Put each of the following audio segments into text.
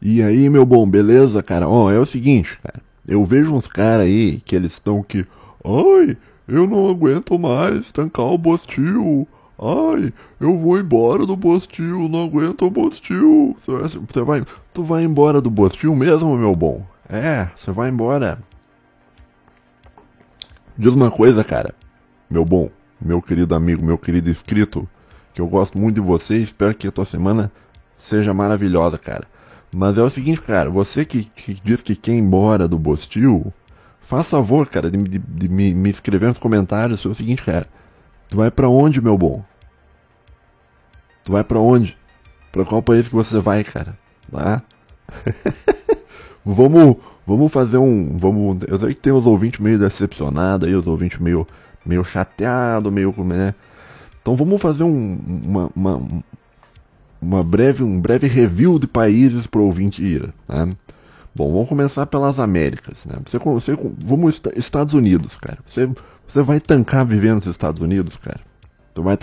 E aí, meu bom, beleza, cara? Ó, é o seguinte, cara. Eu vejo uns caras aí que eles estão que. Ai, eu não aguento mais tancar o Bostil. Ai, eu vou embora do Bostil, não aguento o Bostil. Você vai, tu vai embora do Bostil mesmo, meu bom? É, você vai embora. Diz uma coisa, cara. Meu bom, meu querido amigo, meu querido inscrito, que eu gosto muito de você e espero que a tua semana seja maravilhosa, cara. Mas é o seguinte, cara, você que, que diz que quer ir embora do Bostil, faz favor, cara, de, de, de me, me, escrever nos comentários sobre o seguinte, cara. Tu vai para onde, meu bom? Tu vai para onde? Pra qual país que você vai, cara? Tá? vamos, vamos fazer um, vamos, eu sei que tem os ouvintes meio decepcionados aí, os ouvintes meio, meio chateado, meio, né? Então vamos fazer um, uma, uma, uma breve, um breve review de países para o ouvinte ir. Né? Bom, vamos começar pelas Américas. Né? Você, você, vamos Estados Unidos, cara. Você, você vai tancar vivendo nos Estados Unidos, cara. Você vai,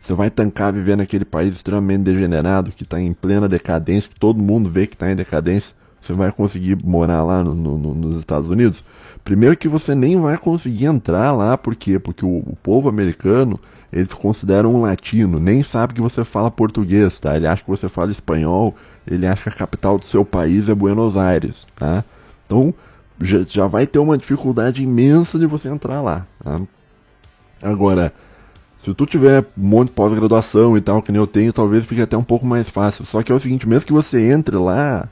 você vai tancar vivendo naquele país extremamente degenerado, que está em plena decadência, que todo mundo vê que está em decadência. Você vai conseguir morar lá no, no, nos Estados Unidos? Primeiro que você nem vai conseguir entrar lá, por quê? Porque o, o povo americano ele te considera um latino, nem sabe que você fala português, tá? Ele acha que você fala espanhol, ele acha que a capital do seu país é Buenos Aires, tá? Então, já, já vai ter uma dificuldade imensa de você entrar lá, tá? Agora, se tu tiver um monte de pós-graduação e tal, que nem eu tenho, talvez fique até um pouco mais fácil. Só que é o seguinte, mesmo que você entre lá,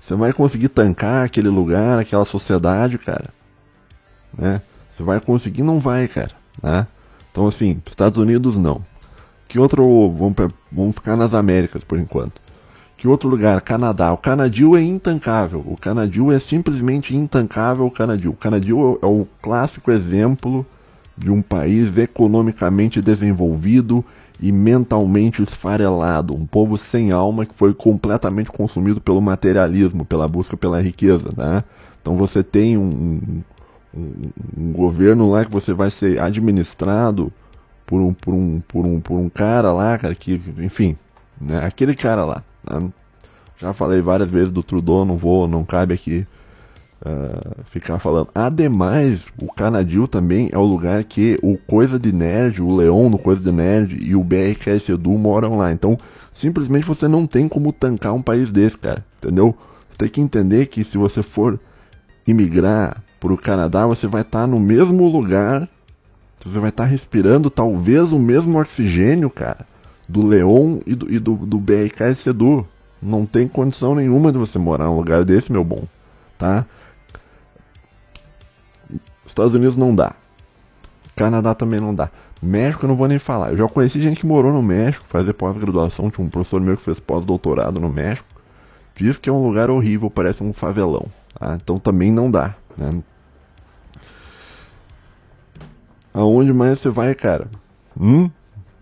você vai conseguir tancar aquele lugar, aquela sociedade, cara. Né? Você vai conseguir? Não vai, cara. Né? Então, assim, Estados Unidos não. Que outro. Vamos, vamos ficar nas Américas por enquanto. Que outro lugar? Canadá. O Canadil é intancável. O Canadil é simplesmente intancável. O Canadil. O Canadil é o clássico exemplo de um país economicamente desenvolvido e mentalmente esfarelado. Um povo sem alma que foi completamente consumido pelo materialismo, pela busca pela riqueza. Né? Então você tem um, um, um, governo lá que você vai ser administrado por um, por um, por um, por um cara lá, cara, que, enfim, né, aquele cara lá. Né? Já falei várias vezes do Trudeau, não vou, não cabe aqui uh, ficar falando. Ademais, o Canadil também é o lugar que o Coisa de Nerd, o Leon no Coisa de Nerd e o BRKS Edu moram lá. Então, simplesmente você não tem como tancar um país desse, cara, entendeu? Você tem que entender que se você for imigrar para o Canadá, você vai estar tá no mesmo lugar, você vai estar tá respirando talvez o mesmo oxigênio, cara, do Leon e do, e do, do BRK Sedu. Não tem condição nenhuma de você morar num lugar desse, meu bom, tá? Estados Unidos não dá. Canadá também não dá. México eu não vou nem falar. Eu já conheci gente que morou no México, fazer pós-graduação. Tinha um professor meu que fez pós-doutorado no México. Diz que é um lugar horrível, parece um favelão. Tá? Então também não dá. Né? Aonde mais você vai, cara? Hum?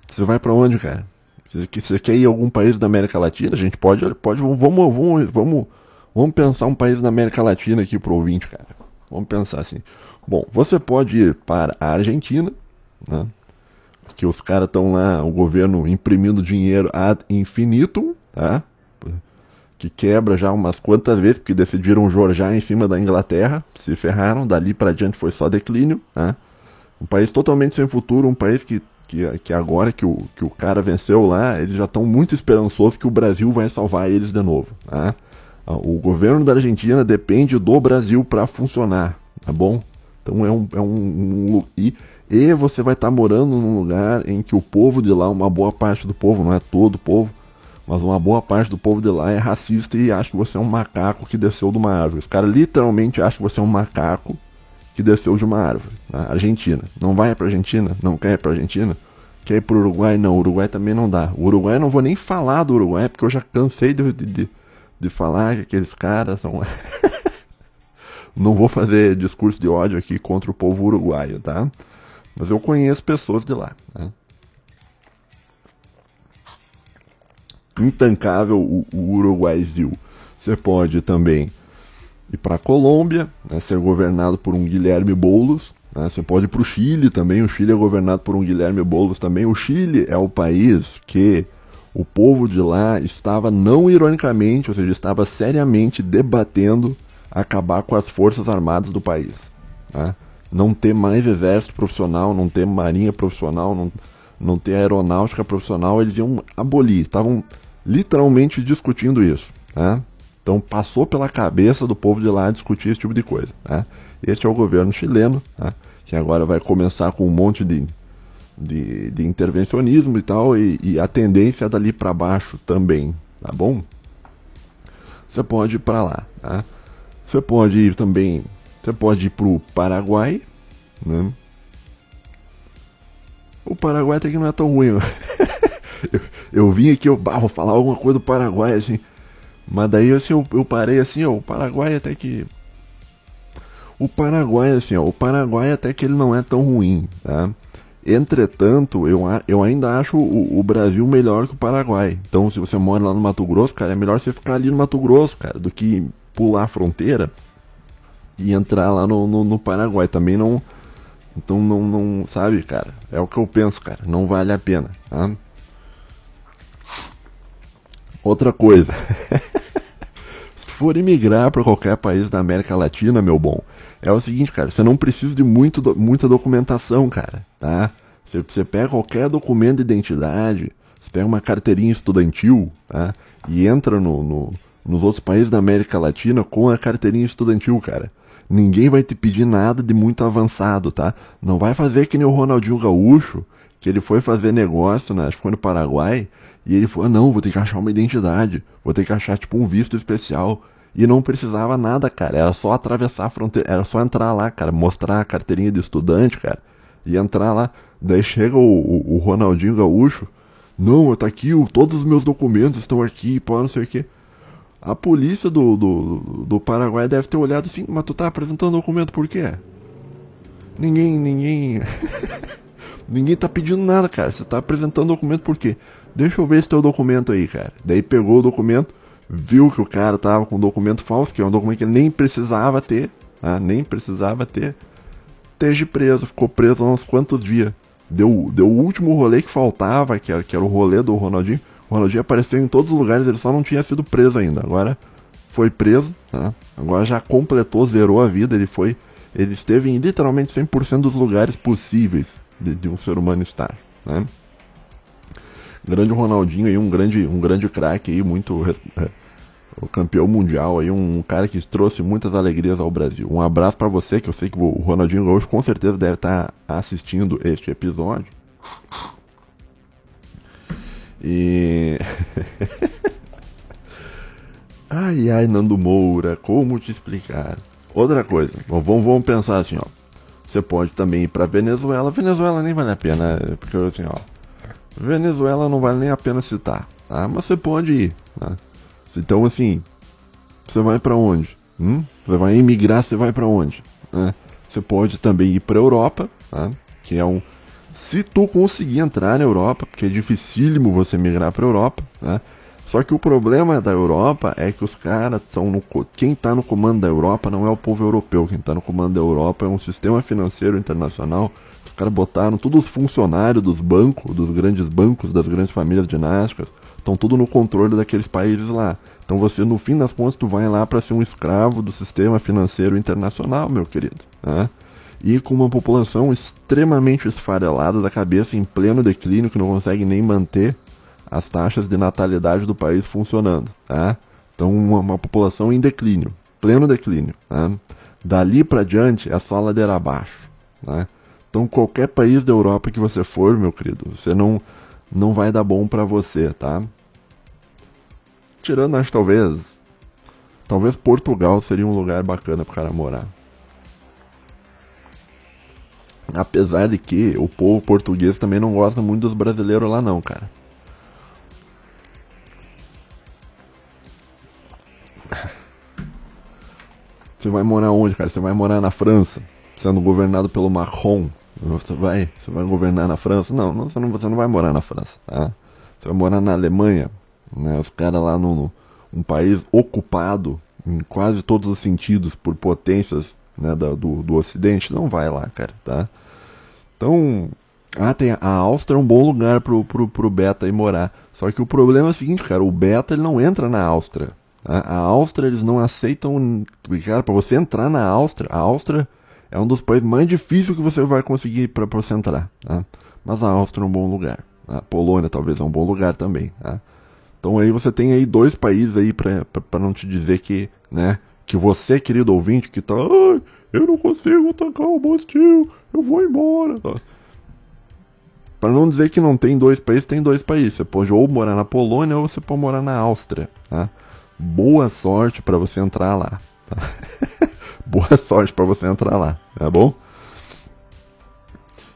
Você vai para onde, cara? Você, quer ir a algum país da América Latina? A gente pode, pode vamos, vamos, vamos, vamos pensar um país da América Latina aqui pro ouvinte, cara. Vamos pensar assim. Bom, você pode ir para a Argentina, né? Que os caras estão lá, o governo imprimindo dinheiro ad infinitum, tá? Que quebra já umas quantas vezes, porque decidiram jorjar em cima da Inglaterra, se ferraram, dali para diante foi só declínio. Né? Um país totalmente sem futuro, um país que, que, que agora que o, que o cara venceu lá, eles já estão muito esperançosos que o Brasil vai salvar eles de novo. Tá? O governo da Argentina depende do Brasil para funcionar, tá bom? Então é um. É um, um e, e você vai estar tá morando num lugar em que o povo de lá, uma boa parte do povo, não é todo o povo, mas uma boa parte do povo de lá é racista e acha que você é um macaco que desceu de uma árvore. Os caras literalmente acham que você é um macaco que desceu de uma árvore. Tá? Argentina. Não vai pra Argentina? Não quer ir pra Argentina? Quer ir pro Uruguai? Não, Uruguai também não dá. O Uruguai não vou nem falar do Uruguai, porque eu já cansei de, de, de falar que aqueles caras são. não vou fazer discurso de ódio aqui contra o povo uruguaio, tá? Mas eu conheço pessoas de lá. Tá? Intancável o, o Uruguaizinho. Você pode também ir para a Colômbia, né, ser governado por um Guilherme Boulos. Né, você pode ir para o Chile também. O Chile é governado por um Guilherme Boulos também. O Chile é o país que o povo de lá estava, não ironicamente, ou seja, estava seriamente debatendo acabar com as forças armadas do país. Tá? Não ter mais exército profissional, não ter marinha profissional, não, não ter aeronáutica profissional, eles iam abolir. Estavam literalmente discutindo isso. Tá? Então passou pela cabeça do povo de lá discutir esse tipo de coisa. Tá? Este é o governo chileno, tá? que agora vai começar com um monte de, de, de intervencionismo e tal, e, e a tendência é dali para baixo também, tá bom? Você pode ir para lá, tá? Você pode ir também, você pode ir pro Paraguai, né? O Paraguai até que não é tão ruim. eu, eu vim aqui, eu bah, vou falar alguma coisa do Paraguai, assim. Mas daí assim, eu, eu parei assim, ó, o Paraguai até que o Paraguai, assim, ó, o Paraguai até que ele não é tão ruim, tá? Entretanto, eu, eu ainda acho o, o, Brasil melhor que o Paraguai. Então, se você mora lá no Mato Grosso, cara, é melhor você ficar ali no Mato Grosso, cara, do que pular a fronteira e entrar lá no, no, no Paraguai. Também não. Então, não, não. Sabe, cara? É o que eu penso, cara. Não vale a pena, tá? Outra coisa. se for imigrar para qualquer país da América Latina, meu bom, é o seguinte, cara, você não precisa de muito, muita documentação, cara, tá? Você, você pega qualquer documento de identidade, você pega uma carteirinha estudantil, tá? E entra no, no, nos outros países da América Latina com a carteirinha estudantil, cara. Ninguém vai te pedir nada de muito avançado, tá? Não vai fazer que nem o Ronaldinho Gaúcho, que ele foi fazer negócio, né? Acho que foi no Paraguai, e ele falou, ah, não, vou ter que achar uma identidade, vou ter que achar, tipo, um visto especial. E não precisava nada, cara. Era só atravessar a fronteira. Era só entrar lá, cara. Mostrar a carteirinha de estudante, cara. E entrar lá. Daí chega o, o, o Ronaldinho Gaúcho. Não, tá aqui, todos os meus documentos estão aqui, pô, não sei o que. A polícia do, do, do Paraguai deve ter olhado assim, mas tu tá apresentando documento por quê? Ninguém, ninguém. ninguém tá pedindo nada, cara. Você tá apresentando documento por quê? Deixa eu ver esse teu documento aí, cara. Daí pegou o documento viu que o cara tava com um documento falso, que é um documento que nem precisava ter, né? nem precisava ter, esteja preso, ficou preso há uns quantos dias. Deu, deu o último rolê que faltava, que era, que era o rolê do Ronaldinho. O Ronaldinho apareceu em todos os lugares, ele só não tinha sido preso ainda. Agora foi preso, né? agora já completou, zerou a vida, ele foi. Ele esteve em literalmente 100% dos lugares possíveis de, de um ser humano estar. Né? Grande Ronaldinho aí, um grande, um grande craque aí, muito é, o campeão mundial aí, um cara que trouxe muitas alegrias ao Brasil. Um abraço para você, que eu sei que o Ronaldinho hoje com certeza deve estar tá assistindo este episódio. E Ai ai, Nando Moura, como te explicar? Outra coisa, vamos, vamos pensar assim, ó. Você pode também ir pra Venezuela. Venezuela nem vale a pena, porque assim, ó. Venezuela não vale nem a pena citar, tá? Mas você pode ir, tá? Então, assim, você vai para onde? Hum? Você vai emigrar, você vai para onde? Né? Você pode também ir para Europa, tá? Que é um se tu conseguir entrar na Europa, porque é dificílimo você migrar para Europa, né? Só que o problema da Europa é que os caras são no quem está no comando da Europa não é o povo europeu, quem está no comando da Europa é um sistema financeiro internacional caras botaram todos os funcionários dos bancos, dos grandes bancos, das grandes famílias dinásticas, estão tudo no controle daqueles países lá. Então você, no fim das contas, tu vai lá para ser um escravo do sistema financeiro internacional, meu querido. Né? E com uma população extremamente esfarelada da cabeça, em pleno declínio, que não consegue nem manter as taxas de natalidade do país funcionando. Tá? Então, uma, uma população em declínio, pleno declínio. Tá? Dali para diante é só ladeira abaixo. Né? Então, qualquer país da Europa que você for, meu querido, você não, não vai dar bom para você, tá? Tirando, acho talvez. Talvez Portugal seria um lugar bacana pro cara morar. Apesar de que o povo português também não gosta muito dos brasileiros lá, não, cara. Você vai morar onde, cara? Você vai morar na França, sendo governado pelo Macron. Você vai, você vai governar na França? Não, você, não você não vai morar na França, tá? Você vai morar na Alemanha, né? Os caras lá no, um país ocupado em quase todos os sentidos por potências né, da, do, do Ocidente, não vai lá, cara, tá? Então, Ah, tem a Áustria é um bom lugar pro, pro, pro Beta ir morar. Só que o problema é o seguinte, cara, o Beta ele não entra na Áustria. A, a Áustria eles não aceitam, cara, para você entrar na Áustria, a Áustria é um dos países mais difíceis que você vai conseguir para você entrar, tá? Mas a Áustria é um bom lugar. A Polônia talvez é um bom lugar também, tá? Então aí você tem aí dois países aí para não te dizer que, né, que você, querido ouvinte, que tá, ah, eu não consigo atacar o Bostil, eu vou embora, tá? Para não dizer que não tem dois países, tem dois países. Você pode ou morar na Polônia ou você pode morar na Áustria, tá? Boa sorte para você entrar lá. Tá? Boa sorte para você entrar lá, tá bom?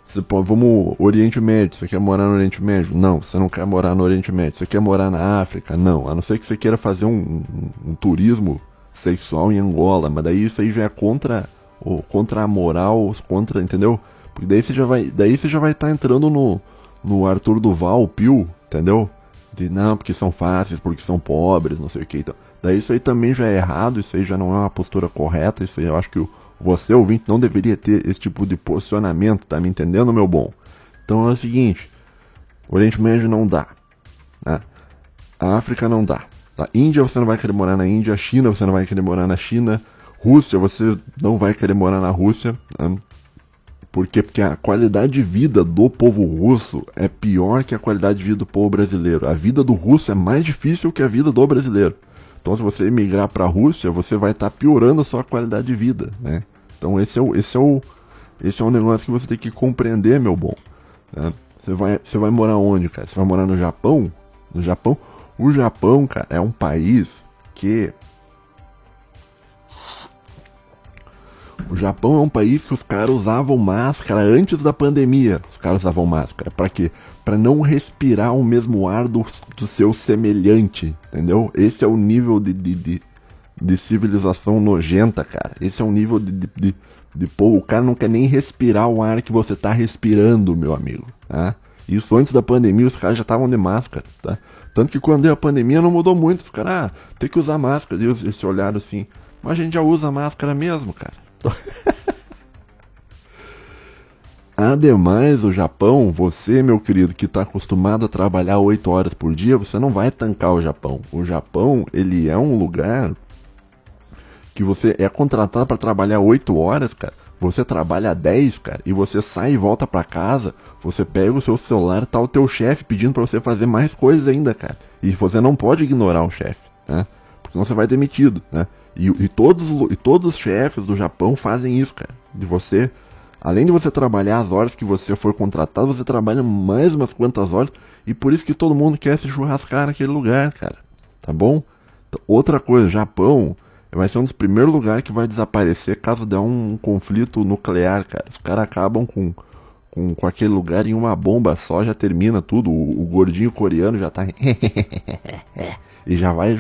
Você pode, vamos, Oriente Médio, você quer morar no Oriente Médio? Não, você não quer morar no Oriente Médio. Você quer morar na África? Não, a não ser que você queira fazer um, um, um turismo sexual em Angola, mas daí isso aí já é contra, contra a moral, contra, entendeu? Porque daí você já vai, daí você já vai estar tá entrando no, no Arthur Duval, Pio, entendeu? De não, porque são fáceis, porque são pobres, não sei o que. Então, isso aí também já é errado, isso aí já não é uma postura correta, isso aí eu acho que o, você, ouvinte, não deveria ter esse tipo de posicionamento, tá me entendendo, meu bom? Então é o seguinte, Oriente Médio não dá, né? A África não dá. Tá? Índia você não vai querer morar na Índia, China você não vai querer morar na China, Rússia você não vai querer morar na Rússia. Né? Por quê? Porque a qualidade de vida do povo russo é pior que a qualidade de vida do povo brasileiro. A vida do russo é mais difícil que a vida do brasileiro. Então, se você emigrar para a Rússia, você vai estar tá piorando a sua qualidade de vida, né? Então, esse é o, esse é o, esse é um negócio que você tem que compreender, meu bom. Né? Você vai, você vai morar onde, cara? Você vai morar no Japão? No Japão? O Japão, cara, é um país que O Japão é um país que os caras usavam máscara antes da pandemia. Os caras usavam máscara. Para quê? Para não respirar o mesmo ar do, do, seu semelhante. Entendeu? Esse é o nível de, de, de, de civilização nojenta, cara. Esse é o nível de, de, de, de pô, o cara não quer nem respirar o ar que você tá respirando, meu amigo. Tá? Isso antes da pandemia, os caras já estavam de máscara, tá? Tanto que quando deu a pandemia não mudou muito. Os caras, ah, tem que usar máscara. Eles, eles olharam assim. Mas a gente já usa máscara mesmo, cara. Ademais, o Japão, você, meu querido, que está acostumado a trabalhar 8 horas por dia, você não vai tancar o Japão. O Japão, ele é um lugar que você é contratado para trabalhar 8 horas, cara. Você trabalha 10, cara, e você sai e volta para casa, você pega o seu celular, tá o teu chefe pedindo para você fazer mais coisas ainda, cara. E você não pode ignorar o chefe, né? Porque senão você vai demitido, né? E, e, todos, e todos os chefes do Japão fazem isso, cara. De você, além de você trabalhar as horas que você foi contratado, você trabalha mais umas quantas horas. E por isso que todo mundo quer se churrascar naquele lugar, cara. Tá bom? Então, outra coisa, Japão vai ser um dos primeiros lugares que vai desaparecer caso der um, conflito nuclear, cara. Os caras acabam com, com, com, aquele lugar em uma bomba só, já termina tudo. O, o gordinho coreano já tá. e já vai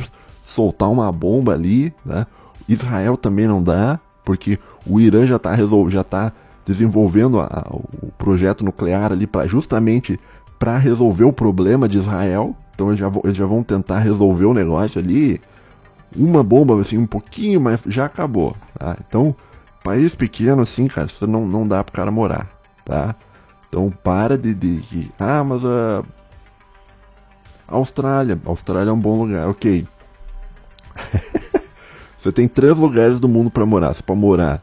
soltar uma bomba ali, né? Israel também não dá, porque o Irã já está já tá desenvolvendo a, a, o projeto nuclear ali para justamente para resolver o problema de Israel. Então eles já, eles já vão tentar resolver o negócio ali. Uma bomba assim um pouquinho, mas já acabou. Tá? Então país pequeno assim, cara, isso não, não dá pro cara morar, tá? Então para de, de ah, mas a Austrália, Austrália é um bom lugar, ok. você tem três lugares do mundo para morar. Você pode morar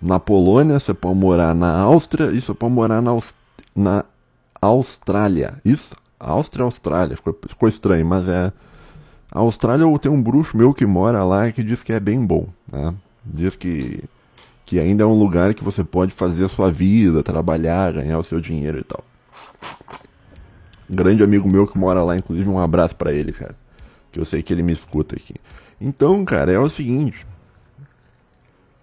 na Polônia, você pode morar na Áustria e você pode morar na, Aust na Austrália. Isso? Áustria, Austrália. Ficou, ficou estranho, mas é. A Austrália tem um bruxo meu que mora lá que diz que é bem bom. Né? Diz que, que ainda é um lugar que você pode fazer a sua vida, trabalhar, ganhar o seu dinheiro e tal. Grande amigo meu que mora lá, inclusive um abraço para ele, cara que eu sei que ele me escuta aqui. Então, cara, é o seguinte.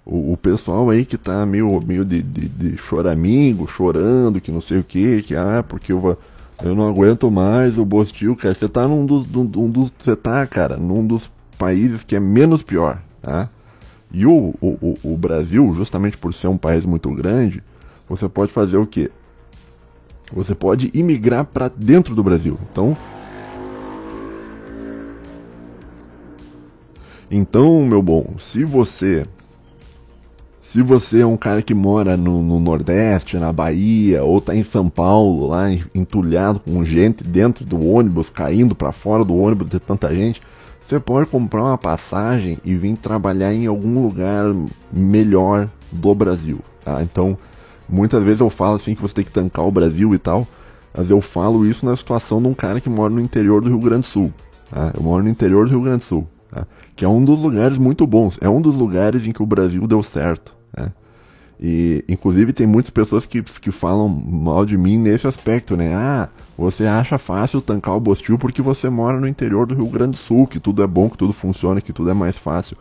O, o pessoal aí que tá meio, meio de, de, de choramingo, chorando, que não sei o que, que ah, porque eu, eu não aguento mais o Bostil, cara. Você tá num dos. Um dos você tá, cara, num dos países que é menos pior, tá? E o, o, o Brasil, justamente por ser um país muito grande, você pode fazer o quê? Você pode imigrar para dentro do Brasil. Então, Então, meu bom, se você Se você é um cara que mora no, no Nordeste, na Bahia, ou tá em São Paulo, lá entulhado com gente dentro do ônibus, caindo para fora do ônibus de tanta gente, você pode comprar uma passagem e vir trabalhar em algum lugar melhor do Brasil. Tá? Então, muitas vezes eu falo assim que você tem que tancar o Brasil e tal, mas eu falo isso na situação de um cara que mora no interior do Rio Grande do Sul. Tá? Eu moro no interior do Rio Grande do Sul? Que é um dos lugares muito bons, é um dos lugares em que o Brasil deu certo. Né? E, inclusive, tem muitas pessoas que, que falam mal de mim nesse aspecto, né? Ah, você acha fácil tancar o Bostil porque você mora no interior do Rio Grande do Sul, que tudo é bom, que tudo funciona, que tudo é mais fácil.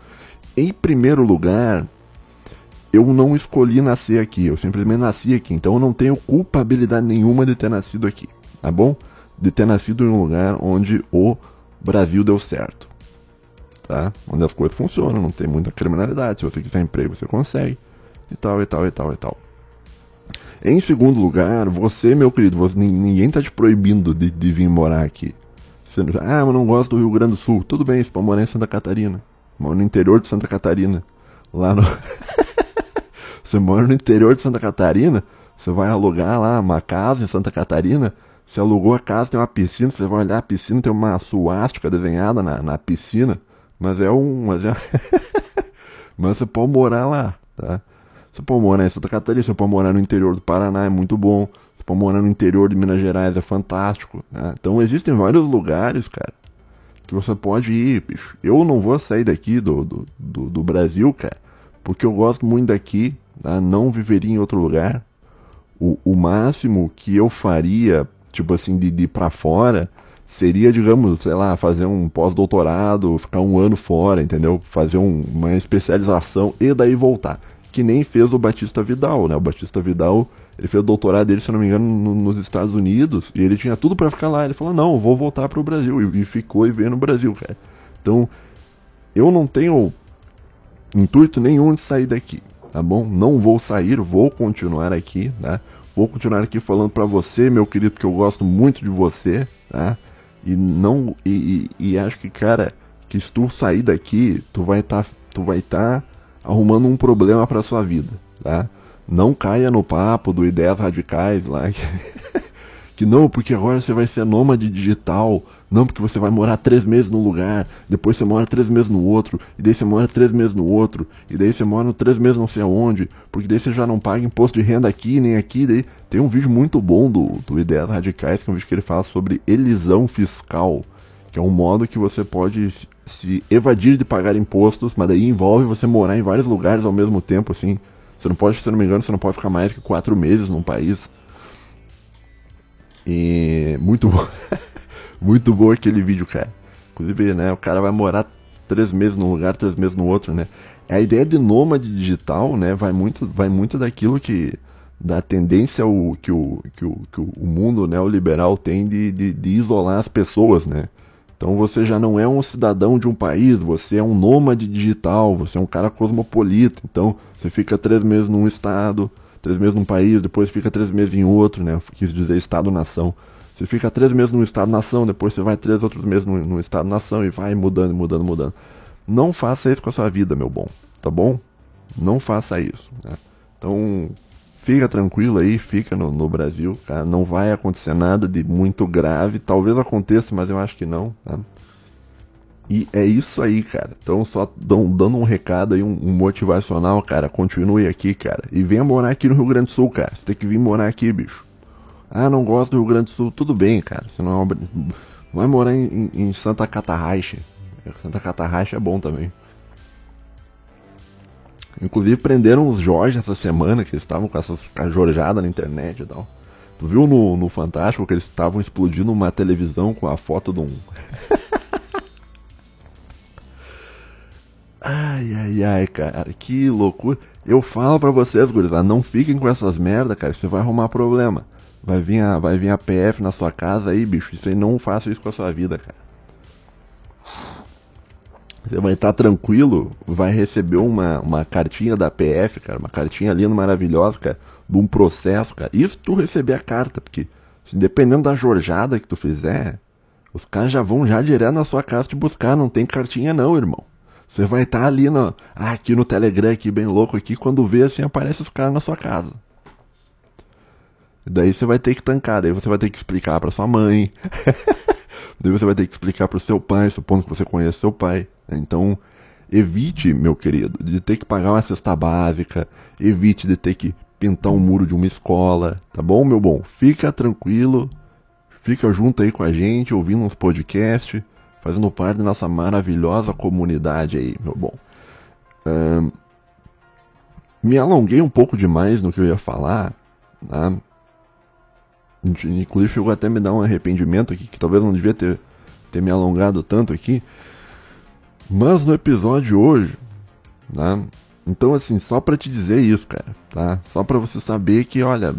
Em primeiro lugar, eu não escolhi nascer aqui, eu simplesmente nasci aqui, então eu não tenho culpabilidade nenhuma de ter nascido aqui, tá bom? De ter nascido em um lugar onde o Brasil deu certo, tá? Onde as coisas funcionam, não tem muita criminalidade, se você quiser emprego você consegue e tal, e tal, e tal, e tal. Em segundo lugar, você, meu querido, você, ninguém tá te proibindo de, de vir morar aqui. Você, ah, mas não gosto do Rio Grande do Sul. Tudo bem, você pode morar em Santa Catarina. Mora no interior de Santa Catarina. Lá no. você mora no interior de Santa Catarina, você vai alugar lá uma casa em Santa Catarina. Você alugou a casa, tem uma piscina, você vai olhar a piscina, tem uma suástica desenhada na, na piscina. Mas é um. Mas, é... mas você pode morar lá, tá? Você pode morar em Santa Catarina, você pode morar no interior do Paraná, é muito bom. Você pode morar no interior de Minas Gerais, é fantástico. Né? Então existem vários lugares, cara, que você pode ir, bicho. Eu não vou sair daqui do, do, do, do Brasil, cara, porque eu gosto muito daqui, tá? não viveria em outro lugar. O, o máximo que eu faria, tipo assim, de, de ir pra fora, seria, digamos, sei lá, fazer um pós-doutorado, ficar um ano fora, entendeu? Fazer um, uma especialização e daí voltar que nem fez o Batista Vidal, né? O Batista Vidal, ele fez o doutorado dele, se não me engano, no, nos Estados Unidos, e ele tinha tudo para ficar lá. Ele falou: "Não, vou voltar para o Brasil" e, e, ficou e veio no Brasil, cara. Então, eu não tenho intuito nenhum de sair daqui, tá bom? Não vou sair, vou continuar aqui, tá? Vou continuar aqui falando para você, meu querido, que eu gosto muito de você, tá? E não e, e, e acho que, cara, que se tu sair daqui, tu vai estar tá, tu vai estar tá arrumando um problema para sua vida, tá? Não caia no papo do ideias radicais lá que, que não, porque agora você vai ser nômade digital, não porque você vai morar três meses num lugar, depois você mora três meses no outro, e daí você mora três meses no outro, e daí você mora três meses não sei aonde, porque daí você já não paga imposto de renda aqui nem aqui, daí tem um vídeo muito bom do, do Ideias Radicais, que é um vídeo que ele fala sobre elisão fiscal, que é um modo que você pode se evadir de pagar impostos, mas daí envolve você morar em vários lugares ao mesmo tempo, assim. Você não pode, se não me engano, você não pode ficar mais que quatro meses num país. E muito bom. muito bom aquele vídeo, cara. Inclusive, né, o cara vai morar três meses num lugar, três meses no outro, né? A ideia de nômade digital, né, vai muito, vai muito daquilo que da tendência o, que, o, que, o, que o mundo neoliberal tem de, de, de isolar as pessoas, né? Então você já não é um cidadão de um país, você é um nômade digital, você é um cara cosmopolita. Então você fica três meses num estado, três meses num país, depois fica três meses em outro, né? Quis dizer estado-nação. Você fica três meses num estado-nação, depois você vai três outros meses num estado-nação e vai mudando, mudando, mudando. Não faça isso com a sua vida, meu bom, tá bom? Não faça isso. Né? Então fica tranquilo aí, fica no, no Brasil, cara. Não vai acontecer nada de muito grave. Talvez aconteça, mas eu acho que não, tá? E é isso aí, cara. Então, só dando um recado aí, um, um, motivacional, cara. Continue aqui, cara. E venha morar aqui no Rio Grande do Sul, cara. Você tem que vir morar aqui, bicho. Ah, não gosto do Rio Grande do Sul. Tudo bem, cara. Você não é uma... Vai morar em, em, Santa Catarraxa. Santa Catarraxa é bom também. Inclusive prenderam os Jorge essa semana, que eles estavam com essas jorjadas na internet e tal. Tu viu no, no Fantástico que eles estavam explodindo uma televisão com a foto de um. ai, ai, ai, cara, que loucura. Eu falo pra vocês, gurizada, não fiquem com essas merda, cara, você vai arrumar problema. Vai vir, a, vai vir a PF na sua casa aí, bicho. Aí não faça isso com a sua vida, cara. Você vai estar tranquilo, vai receber uma, uma cartinha da PF, cara, uma cartinha linda, maravilhosa, cara, de um processo, cara. Isso tu receber a carta, porque dependendo da jorjada que tu fizer, os caras já vão já direto na sua casa te buscar, não tem cartinha não, irmão. Você vai estar tá ali no, ah, aqui no Telegram, aqui bem louco aqui, quando vê assim aparece os caras na sua casa. Daí você vai ter que tancar, daí você vai ter que explicar para sua mãe. daí você vai ter que explicar para o seu pai, supondo que você conheça seu pai. Então, evite, meu querido, de ter que pagar uma cesta básica, evite de ter que pintar um muro de uma escola, tá bom, meu bom? Fica tranquilo, fica junto aí com a gente, ouvindo uns podcasts, fazendo parte da nossa maravilhosa comunidade aí, meu bom. Um, me alonguei um pouco demais no que eu ia falar, tá? Inclusive chegou até me dar um arrependimento aqui, que talvez não devia ter, ter me alongado tanto aqui. Mas no episódio hoje, tá? Então assim, só para te dizer isso, cara, tá? Só para você saber que, olha,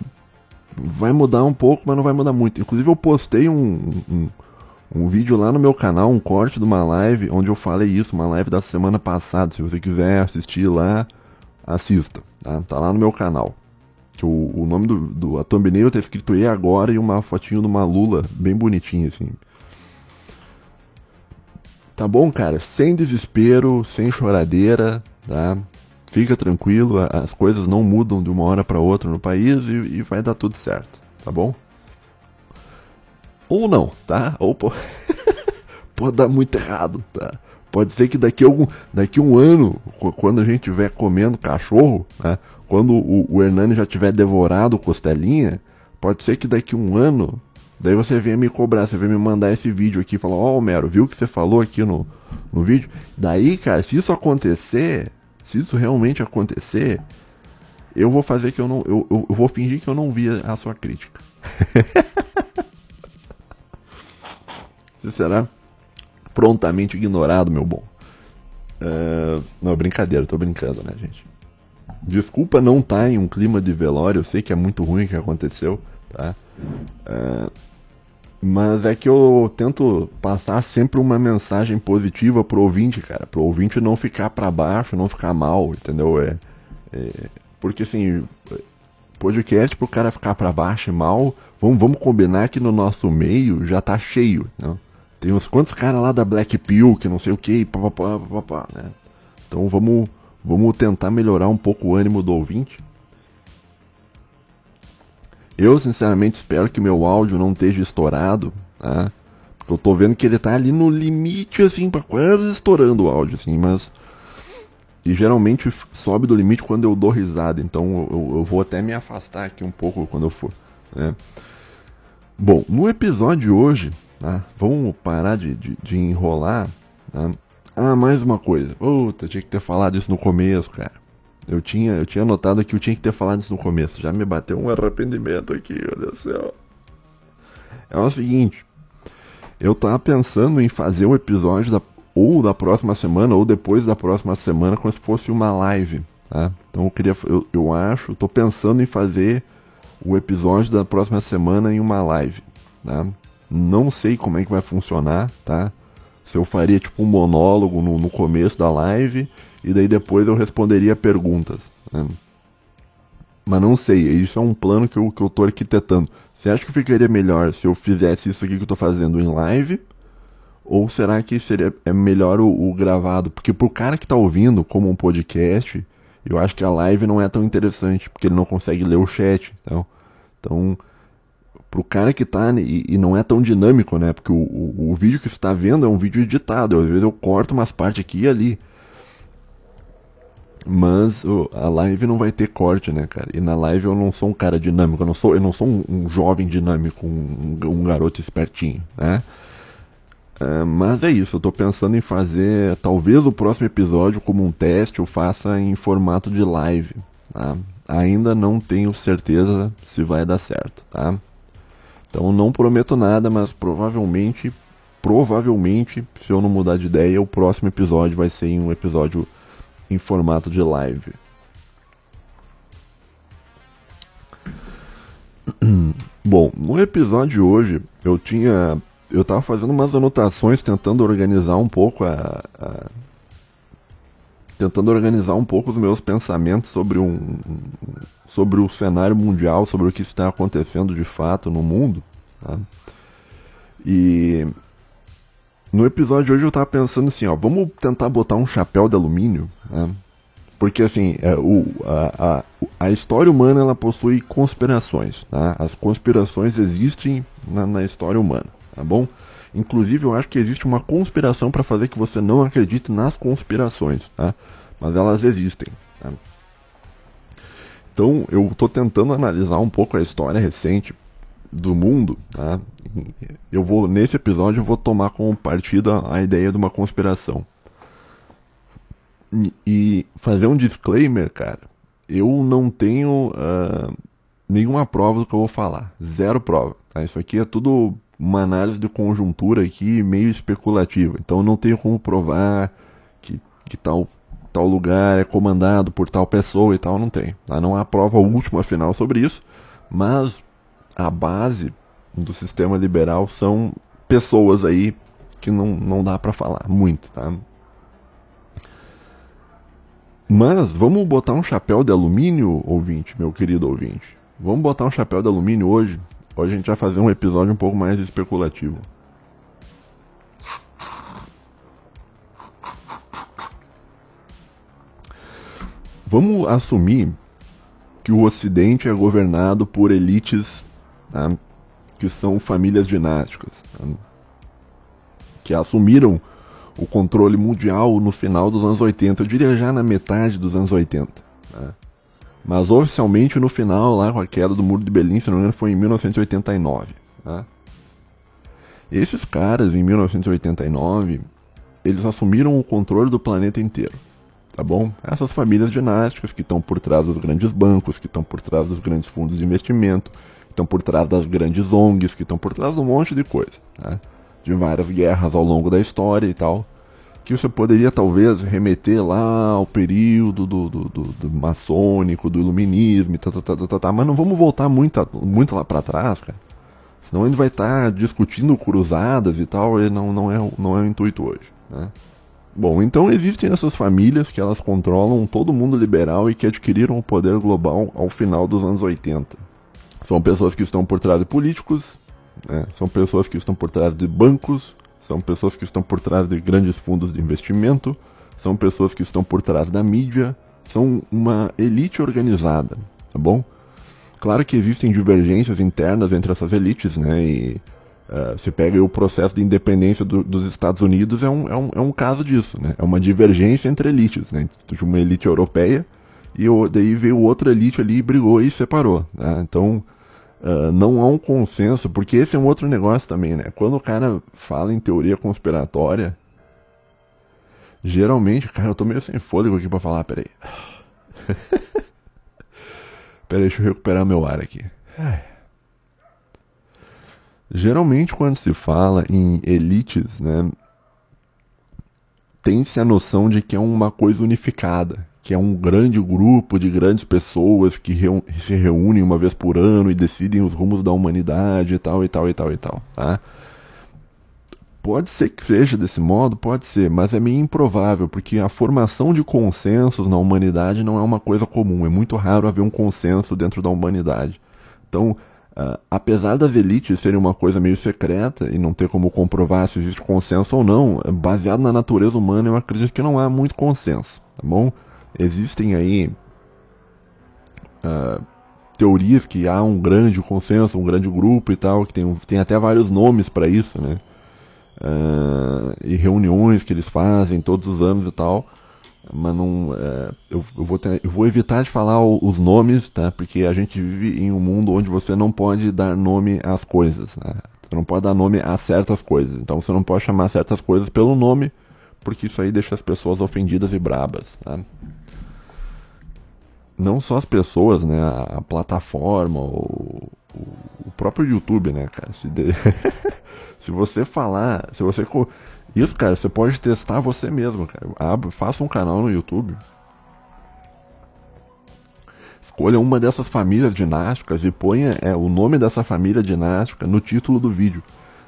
vai mudar um pouco, mas não vai mudar muito. Inclusive eu postei um, um, um vídeo lá no meu canal, um corte de uma live, onde eu falei isso, uma live da semana passada. Se você quiser assistir lá, assista, tá? Tá lá no meu canal. Que o, o nome do, do a thumbnail tá escrito E agora e uma fotinho de uma lula bem bonitinha assim. Tá bom, cara? Sem desespero, sem choradeira, tá? Fica tranquilo, as coisas não mudam de uma hora para outra no país e, e, vai dar tudo certo, tá bom? Ou não, tá? Ou pô... pode dar muito errado, tá? Pode ser que daqui a algum, daqui um ano, quando a gente estiver comendo cachorro, né? Quando o, o Hernani já tiver devorado costelinha, pode ser que daqui um ano, daí você venha me cobrar, você venha me mandar esse vídeo aqui e falar, ó oh, Homero, viu o que você falou aqui no, no vídeo? Daí, cara, se isso acontecer, se isso realmente acontecer, eu vou fazer que eu não. Eu, eu, eu vou fingir que eu não vi a sua crítica. você será prontamente ignorado, meu bom. Uh, não, brincadeira, tô brincando, né, gente? Desculpa não estar tá em um clima de velório, eu sei que é muito ruim o que aconteceu, tá? Uh, mas é que eu tento passar sempre uma mensagem positiva pro ouvinte, cara. Pro ouvinte não ficar para baixo, não ficar mal, entendeu? É, é, porque assim, podcast pro cara ficar para baixo e mal, vamos, vamos combinar que no nosso meio já tá cheio, né? Tem uns quantos caras lá da Black Pill, que não sei o que, papapá, papapá, né? Então vamos Vamos tentar melhorar um pouco o ânimo do ouvinte. Eu sinceramente espero que meu áudio não esteja estourado, tá? Porque eu tô vendo que ele tá ali no limite, assim, pra quase estourando o áudio, assim, mas. E geralmente sobe do limite quando eu dou risada, então eu, eu vou até me afastar aqui um pouco quando eu for, né? Bom, no episódio de hoje, tá? vamos parar de, de, de enrolar, tá? Ah, mais uma coisa. Puta, tinha que ter falado isso no começo, cara. Eu tinha, eu tinha notado que eu tinha que ter falado isso no começo. Já me bateu um arrependimento aqui, meu Deus do céu. É o seguinte. Eu tava pensando em fazer o episódio da, ou da próxima semana ou depois da próxima semana como se fosse uma live, tá? Então eu queria, eu, eu acho, tô pensando em fazer o episódio da próxima semana em uma live, tá? Não sei como é que vai funcionar, tá? Se eu faria tipo um monólogo no, no começo da live e daí depois eu responderia perguntas. Né? Mas não sei, isso é um plano que eu, que eu tô arquitetando. Você acha que ficaria melhor se eu fizesse isso aqui que eu tô fazendo em live? Ou será que seria é melhor o, o gravado? Porque pro cara que tá ouvindo como um podcast, eu acho que a live não é tão interessante, porque ele não consegue ler o chat. Então, então pro cara que tá e, e, não é tão dinâmico, né? Porque o, o, o vídeo que você está vendo é um vídeo editado. Às vezes eu corto umas partes aqui e ali. Mas oh, a live não vai ter corte, né, cara? E na live eu não sou um cara dinâmico, eu não sou, eu não sou um, um jovem dinâmico, um, um, garoto espertinho, né? Uh, mas é isso, eu tô pensando em fazer talvez o próximo episódio como um teste eu faça em formato de live, tá? Ainda não tenho certeza se vai dar certo, tá? Então não prometo nada, mas provavelmente, provavelmente, se eu não mudar de ideia, o próximo episódio vai ser um episódio em formato de live. Bom, no episódio de hoje eu tinha. Eu tava fazendo umas anotações tentando organizar um pouco a, a tentando organizar um pouco os meus pensamentos sobre um sobre o cenário mundial, sobre o que está acontecendo de fato no mundo. Tá? E no episódio de hoje eu tava pensando assim, ó, vamos tentar botar um chapéu de alumínio, né? Porque assim, é, o, a, a, a, história humana ela possui conspirações, tá? As conspirações existem na, na história humana, tá bom? Inclusive eu acho que existe uma conspiração para fazer que você não acredite nas conspirações, tá? Mas elas existem. Tá? Então eu estou tentando analisar um pouco a história recente do mundo, tá? Eu vou nesse episódio eu vou tomar como partida a ideia de uma conspiração. E fazer um disclaimer, cara. Eu não tenho uh, nenhuma prova do que eu vou falar. Zero prova. Tá? Isso aqui é tudo uma análise de conjuntura aqui meio especulativa. Então não tenho como provar que, que tal, tal lugar é comandado por tal pessoa e tal. Não tem. Tá? Não há prova última final sobre isso. Mas a base do sistema liberal são pessoas aí que não, não dá para falar muito, tá? Mas vamos botar um chapéu de alumínio, ouvinte, meu querido ouvinte. Vamos botar um chapéu de alumínio hoje. Hoje a gente vai fazer um episódio um pouco mais especulativo. Vamos assumir que o Ocidente é governado por elites tá? que são famílias dinásticas, tá? que assumiram o controle mundial no final dos anos 80, eu diria já na metade dos anos 80. Tá? Mas oficialmente no final, lá com a queda do Muro de Berlim, se não me engano, foi em 1989. Tá? Esses caras, em 1989, eles assumiram o controle do planeta inteiro. Tá bom? Essas famílias dinásticas que estão por trás dos grandes bancos, que estão por trás dos grandes fundos de investimento, que estão por trás das grandes ONGs, que estão por trás de um monte de coisa. Né? De várias guerras ao longo da história e tal que você poderia talvez remeter lá ao período do, do, do, do maçônico, do iluminismo, tá, tá, tá, tá, tá, mas não vamos voltar muito, muito lá para trás, cara. Senão a gente vai estar tá discutindo cruzadas e tal, e não, não, é, não é o intuito hoje, né? Bom, então existem essas famílias que elas controlam todo mundo liberal e que adquiriram o poder global ao final dos anos 80. São pessoas que estão por trás de políticos, né? são pessoas que estão por trás de bancos, são pessoas que estão por trás de grandes fundos de investimento, são pessoas que estão por trás da mídia, são uma elite organizada, tá bom? Claro que existem divergências internas entre essas elites, né? E se pega o processo de independência do, dos Estados Unidos, é um, é, um, é um caso disso, né? É uma divergência entre elites, né? De uma elite europeia e daí veio outra elite ali e brigou e separou, né? Então, Uh, não há um consenso, porque esse é um outro negócio também, né? Quando o cara fala em teoria conspiratória, geralmente, cara, eu tô meio sem fôlego aqui pra falar, peraí. peraí, deixa eu recuperar meu ar aqui. Geralmente, quando se fala em elites, né, tem-se a noção de que é uma coisa unificada, que é um grande grupo de grandes pessoas que se reúnem uma vez por ano e decidem os rumos da humanidade e tal, e tal, e tal, e tal, tá? Pode ser que seja desse modo, pode ser, mas é meio improvável, porque a formação de consensos na humanidade não é uma coisa comum, é muito raro haver um consenso dentro da humanidade. Então, uh, apesar das elites serem uma coisa meio secreta e não ter como comprovar se existe consenso ou não, baseado na natureza humana, eu acredito que não há muito consenso, tá bom? Existem aí uh, teorias que há um grande consenso, um grande grupo e tal, que tem, tem até vários nomes para isso, né? Uh, e reuniões que eles fazem todos os anos e tal. Mas não. Uh, eu, eu, vou ter, eu vou evitar de falar os nomes, tá? Porque a gente vive em um mundo onde você não pode dar nome às coisas. Né? Você não pode dar nome a certas coisas. Então você não pode chamar certas coisas pelo nome, porque isso aí deixa as pessoas ofendidas e brabas. Tá? não só as pessoas, né, a, a plataforma, o, o, próprio YouTube, né, cara. Se, de... se você falar, se você isso, cara, você pode testar você mesmo, cara. Abre, faça um canal no YouTube. Escolha uma dessas famílias dinásticas e ponha é, o nome dessa família dinástica no título do vídeo.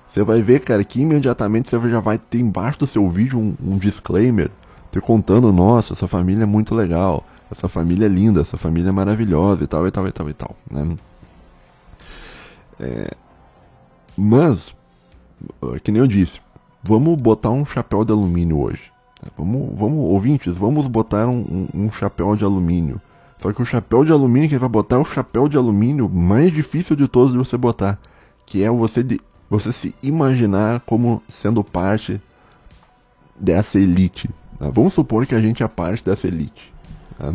Você vai ver, cara, que imediatamente você já vai ter embaixo do seu vídeo um, um disclaimer, te contando, nossa, essa família é muito legal essa família é linda, essa família é maravilhosa e tal, e tal, e tal, e tal. Né? É, mas, que nem eu disse, vamos botar um chapéu de alumínio hoje. Vamos, vamos ouvintes, vamos botar um, um, chapéu de alumínio. Só que o chapéu de alumínio que ele vai botar é o chapéu de alumínio mais difícil de todos de você botar. Que é você, de, você se imaginar como sendo parte dessa elite. Tá? Vamos supor que a gente é parte dessa elite. Tá?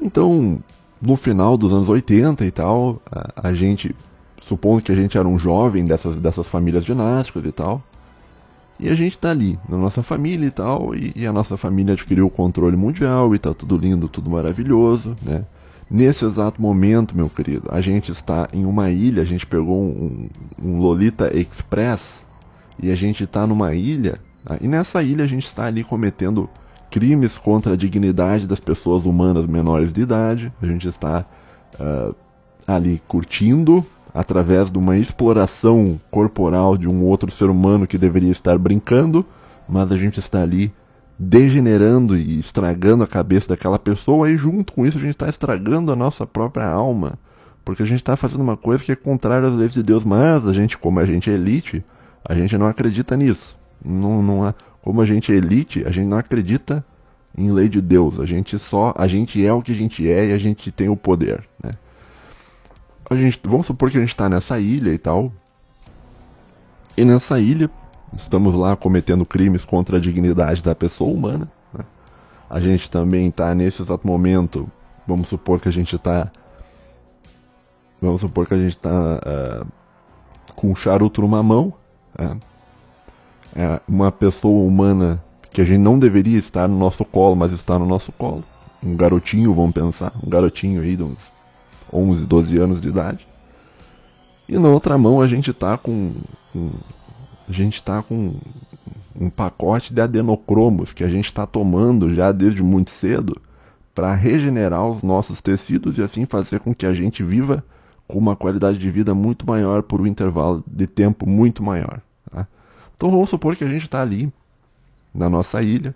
Então, no final dos anos 80 e tal, a, a, gente, supondo que a gente era um jovem dessas, dessas famílias dinásticas e tal, e a gente tá ali, na nossa família e tal, e, e, a nossa família adquiriu o controle mundial e tá tudo lindo, tudo maravilhoso, né? Nesse exato momento, meu querido, a gente está em uma ilha, a gente pegou um, um Lolita Express e a gente está numa ilha, e nessa ilha a gente está ali cometendo crimes contra a dignidade das pessoas humanas menores de idade, a gente está uh, ali curtindo, através de uma exploração corporal de um outro ser humano que deveria estar brincando, mas a gente está ali degenerando e estragando a cabeça daquela pessoa e junto com isso a gente está estragando a nossa própria alma, porque a gente está fazendo uma coisa que é contrária às leis de Deus, mas a gente, como a gente é elite, a gente não acredita nisso. Não, não é, como a gente é elite, a gente não acredita em lei de Deus. A gente só, a gente é o que a gente é e a gente tem o poder, né? a gente, vamos supor que a gente está nessa ilha e tal. E nessa ilha, estamos lá cometendo crimes contra a dignidade da pessoa humana. Né? A gente também está nesse exato momento, vamos supor que a gente está. Vamos supor que a gente está uh, eh, com um charuto numa mão. Né? É uma pessoa humana que a gente não deveria estar no nosso colo, mas está no nosso colo. Um garotinho, vamos pensar, um garotinho aí de uns 11, 12 anos de idade. E na outra mão a gente tá com, com a gente tá com um pacote de adenocromos que a gente está tomando já desde muito cedo para regenerar os nossos tecidos e assim fazer com que a gente viva com uma qualidade de vida muito maior por um intervalo de tempo muito maior. Então vamos supor que a gente está ali na nossa ilha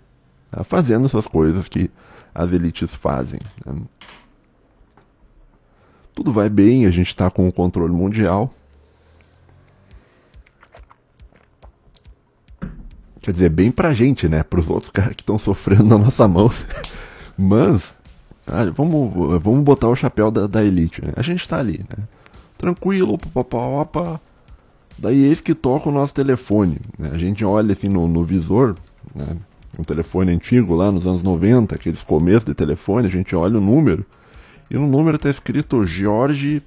tá? fazendo essas coisas que as elites fazem. Né? Tudo vai bem, a gente está com o controle mundial. Quer dizer, bem pra gente, né? Pros outros caras que estão sofrendo na nossa mão. Mas, ah, vamos, vamos botar o chapéu da, da elite, né? A gente tá ali, né? Tranquilo, opa, opa. Daí eis que toca o nosso telefone. Né? A gente olha assim no, no visor, né? Um telefone antigo lá nos anos 90, aqueles começos de telefone, a gente olha o número. E no número está escrito Jorge.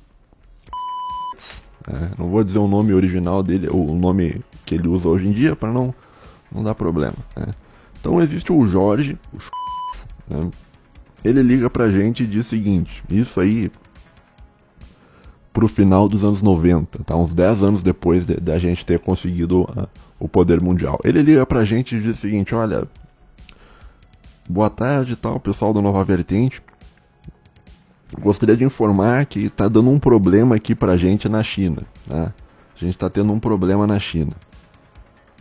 É, não vou dizer o nome original dele, o nome que ele usa hoje em dia, para não, não dar problema. Né? Então existe o Jorge, os né? ele liga pra gente e diz o seguinte: Isso aí pro final dos anos 90, tá? uns 10 anos depois da de, de gente ter conseguido uh, o poder mundial. Ele liga pra gente e diz o seguinte: Olha, boa tarde, tal, pessoal do Nova Vertente. Gostaria de informar que está dando um problema aqui para a gente na China. Né? A gente está tendo um problema na China.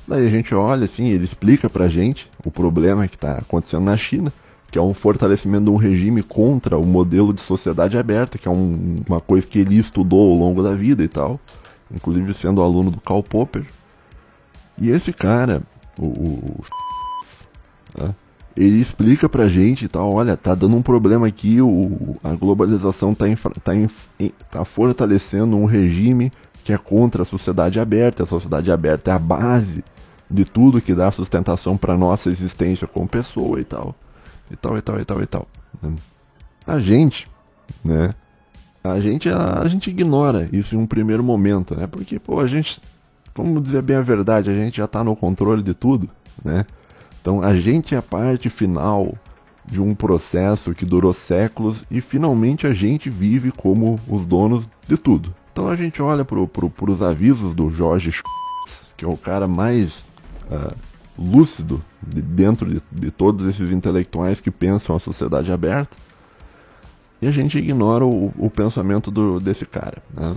Daí a gente olha assim, ele explica para a gente o problema que está acontecendo na China, que é um fortalecimento de um regime contra o modelo de sociedade aberta, que é um, uma coisa que ele estudou ao longo da vida e tal, inclusive sendo aluno do Karl Popper. E esse cara, o, o, né? ele explica pra gente e tal, olha, tá dando um problema aqui, o, a globalização tá, infra, tá, inf, tá fortalecendo um regime que é contra a sociedade aberta, a sociedade aberta é a base de tudo que dá sustentação para nossa existência como pessoa e tal, e tal, e tal, e tal, e tal. A gente, né, a gente, a, a gente ignora isso em um primeiro momento, né, porque, pô, a gente, vamos dizer bem a verdade, a gente já tá no controle de tudo, né, então a gente é a parte final de um processo que durou séculos e finalmente a gente vive como os donos de tudo. Então a gente olha para pro, os avisos do Jorge que é o cara mais uh, lúcido de, dentro de, de, todos esses intelectuais que pensam a sociedade aberta, e a gente ignora o, o pensamento do, desse cara. Né?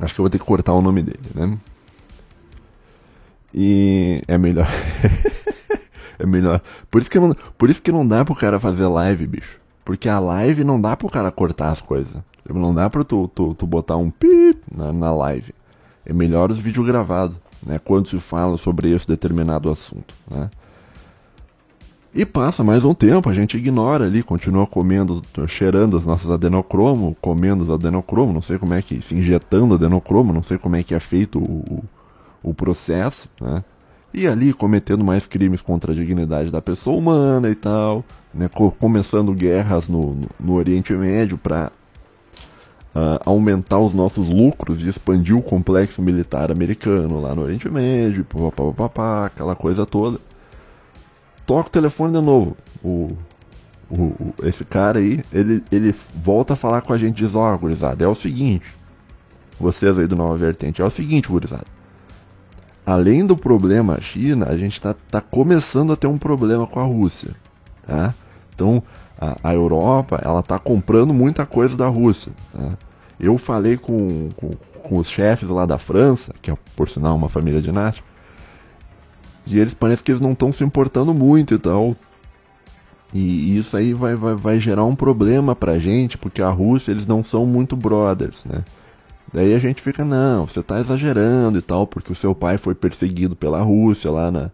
Acho que eu vou ter que cortar o nome dele, né? E é melhor. é melhor. Por isso, que não, por isso que não dá pro cara fazer live, bicho. Porque a live não dá pro cara cortar as coisas. Não dá pra tu, tu, tu botar um pip na, na live. é melhor os vídeos gravados, né? Quando se fala sobre esse determinado assunto, né? E passa mais um tempo, a gente ignora ali, continua comendo, cheirando as nossas adenocromo, comendo os adenocromo, não sei como é que, se injetando adenocromo, não sei como é que é feito o, o processo, né? E ali cometendo mais crimes contra a dignidade da pessoa humana e tal, né? Começando guerras no, no, no Oriente Médio para uh, aumentar os nossos lucros e expandir o complexo militar americano lá no Oriente Médio, papapá, aquela coisa toda toca o telefone de novo. O, o, o, esse cara aí, ele, ele volta a falar com a gente diz, ó, oh, gurizada, é o seguinte. Vocês aí do Nova Vertente, é o seguinte, gurizada. Além do problema China, a gente tá, tá começando a ter um problema com a Rússia. Tá? Então, a, a Europa, ela tá comprando muita coisa da Rússia. Tá? Eu falei com, com, com os chefes lá da França, que é por sinal uma família dinástica, e eles parece que eles não estão se importando muito e tal. E isso aí vai, vai, vai gerar um problema pra gente, porque a Rússia eles não são muito brothers, né? Daí a gente fica, não, você tá exagerando e tal, porque o seu pai foi perseguido pela Rússia lá na,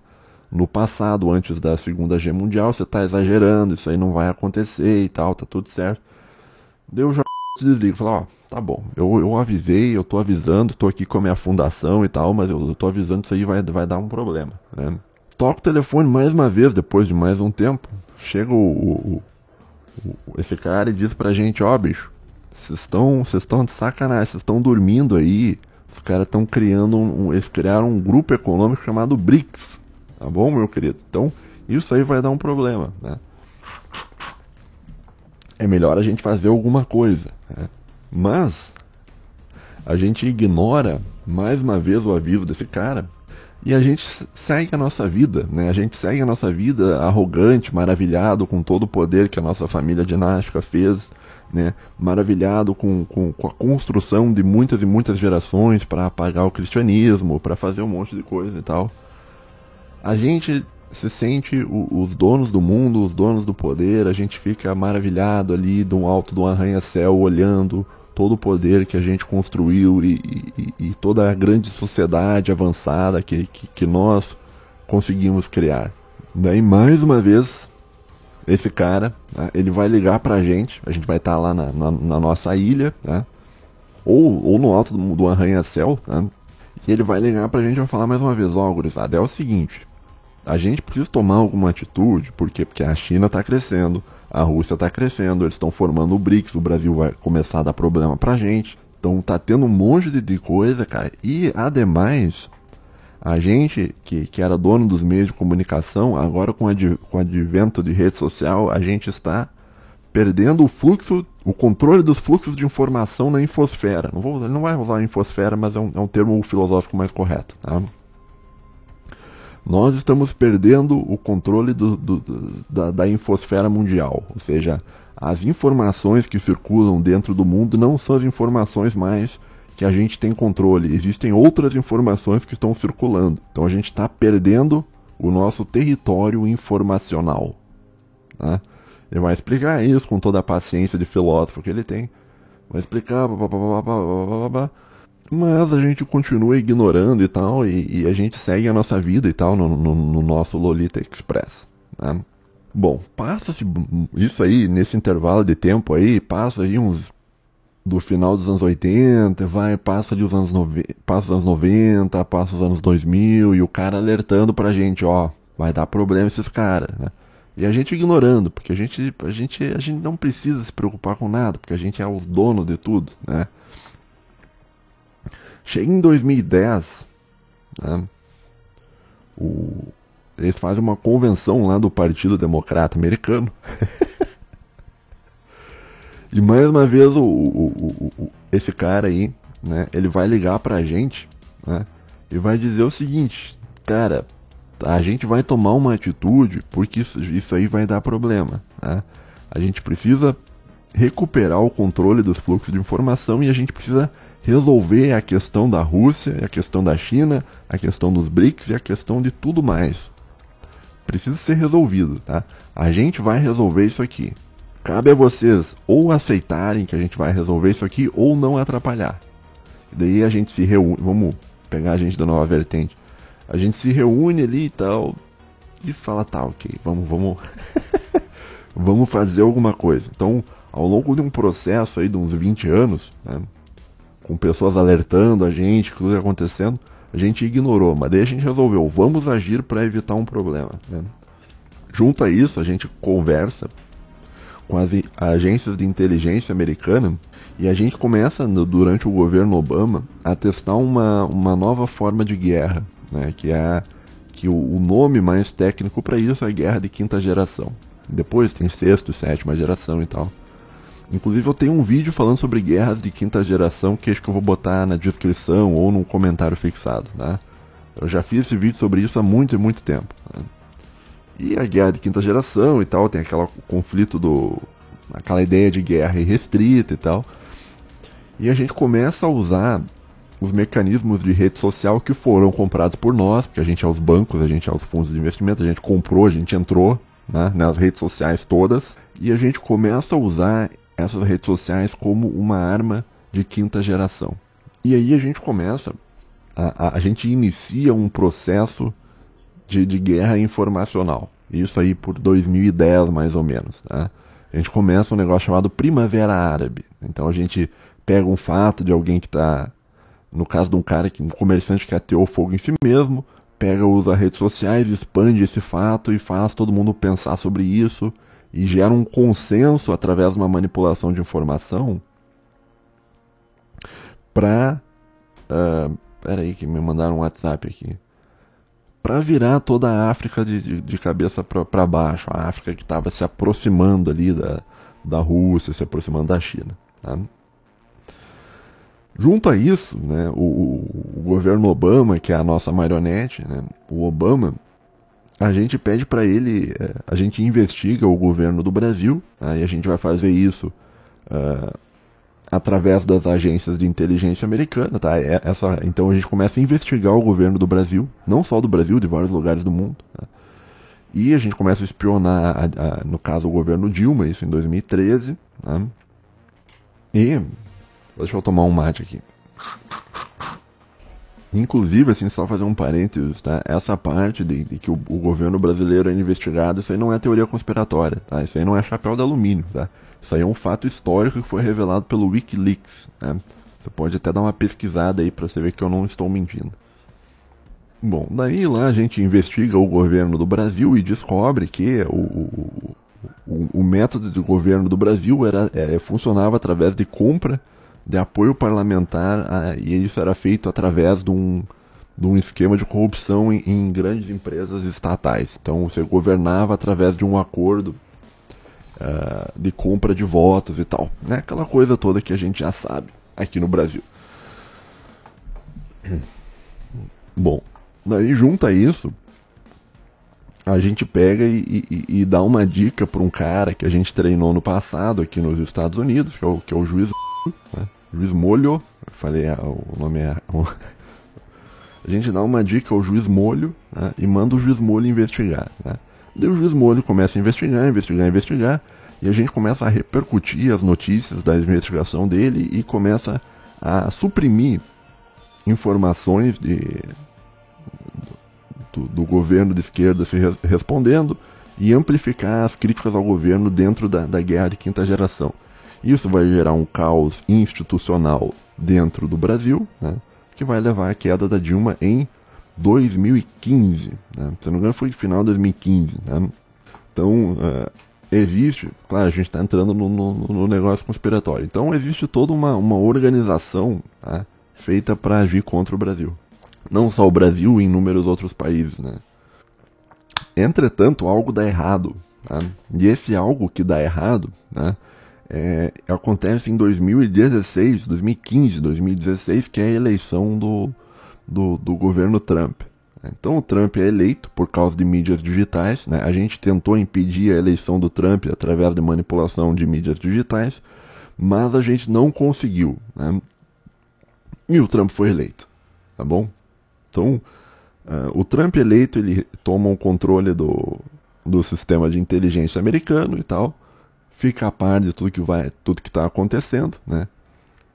no passado, antes da Segunda Guerra Mundial, você tá exagerando, isso aí não vai acontecer e tal, tá tudo certo. Deu já desliga, fala, ó, tá bom, eu, eu avisei, eu tô avisando, tô aqui com a minha fundação e tal, mas eu, eu tô avisando que isso aí vai, vai dar um problema, né? Toca o telefone mais uma vez, depois de mais um tempo, chega o, o, o esse cara e diz pra gente, ó, oh, bicho, vocês estão vocês estão de sacanagem, vocês estão dormindo aí, os caras estão criando um, eles criaram um grupo econômico chamado BRICS, tá bom, meu querido? Então, isso aí vai dar um problema, né? É melhor a gente fazer alguma coisa, né? Mas a gente ignora mais uma vez o aviso desse cara e a gente segue a nossa vida, né? A gente segue a nossa vida arrogante, maravilhado com todo o poder que a nossa família dinástica fez, né? Maravilhado com, com, com a construção de muitas e muitas gerações para apagar o cristianismo, para fazer um monte de coisa e tal. A gente se sente o, os donos do mundo, os donos do poder, a gente fica maravilhado ali de um alto do arranha-céu olhando todo o poder que a gente construiu e, e, e toda a grande sociedade avançada que, que, que, nós conseguimos criar. Daí, mais uma vez, esse cara, né, ele vai ligar pra gente, a gente vai estar tá lá na, na, na, nossa ilha, né, ou, ou no alto do, do arranha-céu, né, e ele vai ligar pra gente e vai falar mais uma vez, ó, oh, gurizada, é o seguinte, a gente precisa tomar alguma atitude, por quê? Porque a China está crescendo, a Rússia está crescendo, eles estão formando o BRICS, o Brasil vai começar a dar problema pra gente. Então tá tendo um monte de, coisa, cara. E ademais, a gente que, que era dono dos meios de comunicação, agora com, com o advento de rede social, a gente está perdendo o fluxo, o controle dos fluxos de informação na infosfera. Não vou, não vai usar infosfera, mas é um, é um termo filosófico mais correto. Tá? Nós estamos perdendo o controle do, do, da, da infosfera mundial. Ou seja, as informações que circulam dentro do mundo não são as informações mais que a gente tem controle. Existem outras informações que estão circulando. Então a gente está perdendo o nosso território informacional. Né? Ele vai explicar isso com toda a paciência de filósofo que ele tem. Vai explicar. Blá, blá, blá, mas a gente continua ignorando e tal, e, e, a gente segue a nossa vida e tal no, no, no nosso Lolita Express. Né? Bom, passa-se isso aí, nesse intervalo de tempo aí, passa aí uns do final dos anos 80, vai, passa ali os anos, nove, passa os anos 90, passa os anos 2000, e o cara alertando pra gente, ó, vai dar problema esses caras, né? E a gente ignorando, porque a gente, a gente, a gente não precisa se preocupar com nada, porque a gente é o dono de tudo, né? Chega em 2010, né, o, eles fazem uma convenção lá do Partido Democrata Americano. e mais uma vez o, o, o, esse cara aí, né, ele vai ligar pra gente, né, e vai dizer o seguinte, cara, a gente vai tomar uma atitude porque isso, isso aí vai dar problema, né? A gente precisa recuperar o controle dos fluxos de informação e a gente precisa resolver a questão da Rússia, a questão da China, a questão dos BRICS e a questão de tudo mais. Precisa ser resolvido, tá? A gente vai resolver isso aqui. Cabe a vocês ou aceitarem que a gente vai resolver isso aqui ou não atrapalhar. Daí a gente se reúne, vamos pegar a gente da nova vertente. A gente se reúne ali e tal, e fala, tá, ok, vamos, vamos, vamos fazer alguma coisa. Então, ao longo de um processo aí de uns 20 anos, né, com pessoas alertando a gente, tudo acontecendo, a gente ignorou, mas daí a gente resolveu, vamos agir para evitar um problema. Né? Junto a isso, a gente conversa com as agências de inteligência americana e a gente começa, durante o governo Obama, a testar uma, uma nova forma de guerra, né, que é que o, o nome mais técnico para isso é guerra de quinta geração. Depois tem sexta e sétima geração e tal. Inclusive eu tenho um vídeo falando sobre guerras de quinta geração que acho que eu vou botar na descrição ou num comentário fixado, tá? Eu já fiz esse vídeo sobre isso há muito e muito tempo. Tá? E a guerra de quinta geração e tal, tem aquele conflito do. aquela ideia de guerra irrestrita e tal. E a gente começa a usar os mecanismos de rede social que foram comprados por nós, porque a gente é os bancos, a gente é os fundos de investimento, a gente comprou, a gente entrou né, nas redes sociais todas, e a gente começa a usar essas redes sociais como uma arma de quinta geração. E aí a gente começa, a, a, a gente inicia um processo de, de, guerra informacional. Isso aí por 2010 mais ou menos. Tá? A gente começa um negócio chamado Primavera Árabe. Então a gente pega um fato de alguém que está, no caso de um cara que um comerciante que ateou fogo em si mesmo, pega, usa redes sociais, expande esse fato e faz todo mundo pensar sobre isso e gera um consenso através de uma manipulação de informação para. Uh, peraí, que me mandaram um WhatsApp aqui. Para virar toda a África de, de, de cabeça para baixo, a África que estava se aproximando ali da, da Rússia, se aproximando da China. Tá? Junto a isso, né, o, o, governo Obama, que é a nossa marionete, né, o Obama a gente pede para ele, é, a gente investiga o governo do Brasil, e a gente vai fazer isso uh, através das agências de inteligência americana, tá? É, essa, então a gente começa a investigar o governo do Brasil, não só do Brasil, de vários lugares do mundo, tá? e a gente começa a espionar, a, a, no caso, o governo Dilma, isso em 2013, tá? e deixa eu tomar um mate aqui. Inclusive, assim, só fazer um parênteses, tá? Essa parte de, de que o, o, governo brasileiro é investigado, isso aí não é teoria conspiratória, tá? Isso aí não é chapéu de alumínio, tá? Isso aí é um fato histórico que foi revelado pelo Wikileaks, né? Você pode até dar uma pesquisada aí pra você ver que eu não estou mentindo. Bom, daí lá a gente investiga o governo do Brasil e descobre que o, o, o, o método de governo do Brasil era, é, funcionava através de compra de apoio parlamentar a, e isso era feito através de um, de um esquema de corrupção em, em, grandes empresas estatais. Então você governava através de um acordo uh, de compra de votos e tal. Né? Aquela coisa toda que a gente já sabe aqui no Brasil. Bom, daí junta isso, a gente pega e, e, e dá uma dica para um cara que a gente treinou no passado aqui nos Estados Unidos, que é o, que é o juiz né? Juiz Molho, eu falei, ah, o nome é. a gente dá uma dica ao juiz Molho né? e manda o juiz Molho investigar. Né? Daí o juiz Molho começa a investigar, investigar, investigar, e a gente começa a repercutir as notícias da investigação dele e começa a suprimir informações de, do, do governo de esquerda se re respondendo e amplificar as críticas ao governo dentro da, da guerra de quinta geração. Isso vai gerar um caos institucional dentro do Brasil, né, que vai levar à queda da Dilma em 2015. Né? Se não me engano, foi final de 2015. Né? Então, uh, existe, claro, a gente está entrando no, no, no, negócio conspiratório. Então, existe toda uma, uma organização tá, feita para agir contra o Brasil. Não só o Brasil, em inúmeros outros países. Né? Entretanto, algo dá errado. Tá? E esse algo que dá errado né, é, acontece em 2016, 2015, 2016, que é a eleição do, do, do, governo Trump. Então o Trump é eleito por causa de mídias digitais. Né? A gente tentou impedir a eleição do Trump através de manipulação de mídias digitais, mas a gente não conseguiu. Né? E o Trump foi eleito, tá bom? Então uh, o Trump eleito ele toma o controle do, do sistema de inteligência americano e tal fica a par de tudo que vai, tudo que está acontecendo, né?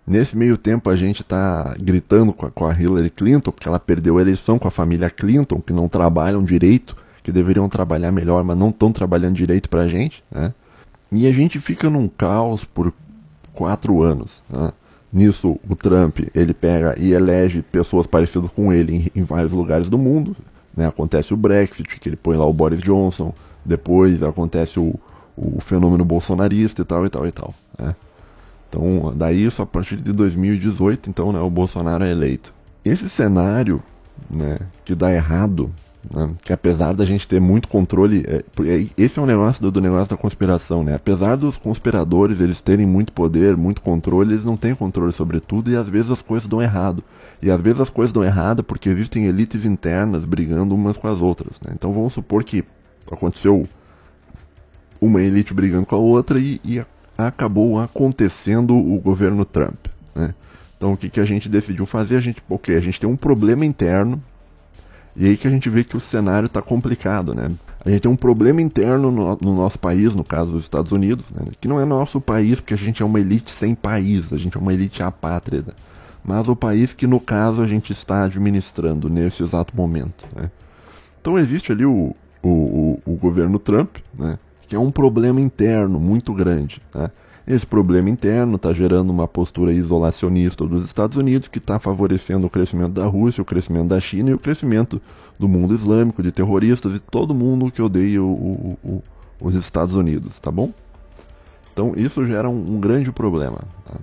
Nesse meio tempo a gente está gritando com a, com a Hillary Clinton, porque ela perdeu a eleição com a família Clinton, que não trabalham direito, que deveriam trabalhar melhor, mas não estão trabalhando direito para a gente. Né? E a gente fica num caos por quatro anos. Né? Nisso, o Trump ele pega e elege pessoas parecidas com ele em, em vários lugares do mundo. Né? Acontece o Brexit, que ele põe lá o Boris Johnson. Depois acontece o, o fenômeno bolsonarista e tal e tal e tal. Né? Então, daí isso a partir de 2018, então, né, o Bolsonaro é eleito. Esse cenário, né, que dá errado, né, que apesar da gente ter muito controle, é, esse é um negócio do, do, negócio da conspiração, né? Apesar dos conspiradores eles terem muito poder, muito controle, eles não têm controle sobre tudo e às vezes as coisas dão errado. E às vezes as coisas dão errado porque existem elites internas brigando umas com as outras, né? Então vamos supor que aconteceu uma elite brigando com a outra e, e acabou acontecendo o governo Trump. Né? Então o que, que a gente decidiu fazer? A gente, ok, a gente tem um problema interno e aí que a gente vê que o cenário está complicado, né? A gente tem um problema interno no, no, nosso país, no caso dos Estados Unidos, né? que não é nosso país, porque a gente é uma elite sem país, a gente é uma elite apátrida. Mas o país que, no caso, a gente está administrando nesse exato momento. Né? Então existe ali o, o, o, o governo Trump, né? que é um problema interno muito grande. Né? Esse problema interno está gerando uma postura isolacionista dos Estados Unidos, que está favorecendo o crescimento da Rússia, o crescimento da China e o crescimento do mundo islâmico, de terroristas e todo mundo que odeia o, o, o, os Estados Unidos, tá bom? Então isso gera um, um grande problema. Tá?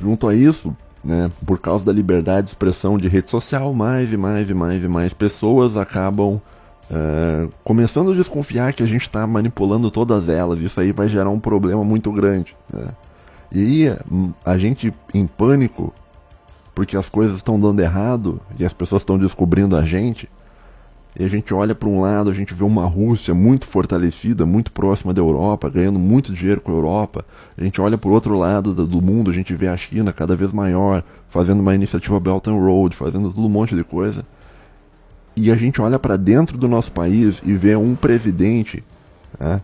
Junto a isso, né, por causa da liberdade de expressão de rede social, mais e mais e mais e mais pessoas acabam Uh, começando a desconfiar que a gente está manipulando todas elas, isso aí vai gerar um problema muito grande. Né? E aí, a gente em pânico, porque as coisas estão dando errado e as pessoas estão descobrindo a gente, e a gente olha para um lado, a gente vê uma Rússia muito fortalecida, muito próxima da Europa, ganhando muito dinheiro com a Europa. A gente olha para o outro lado do mundo, a gente vê a China cada vez maior, fazendo uma iniciativa Belt and Road, fazendo tudo um monte de coisa e a gente olha para dentro do nosso país e vê um presidente né,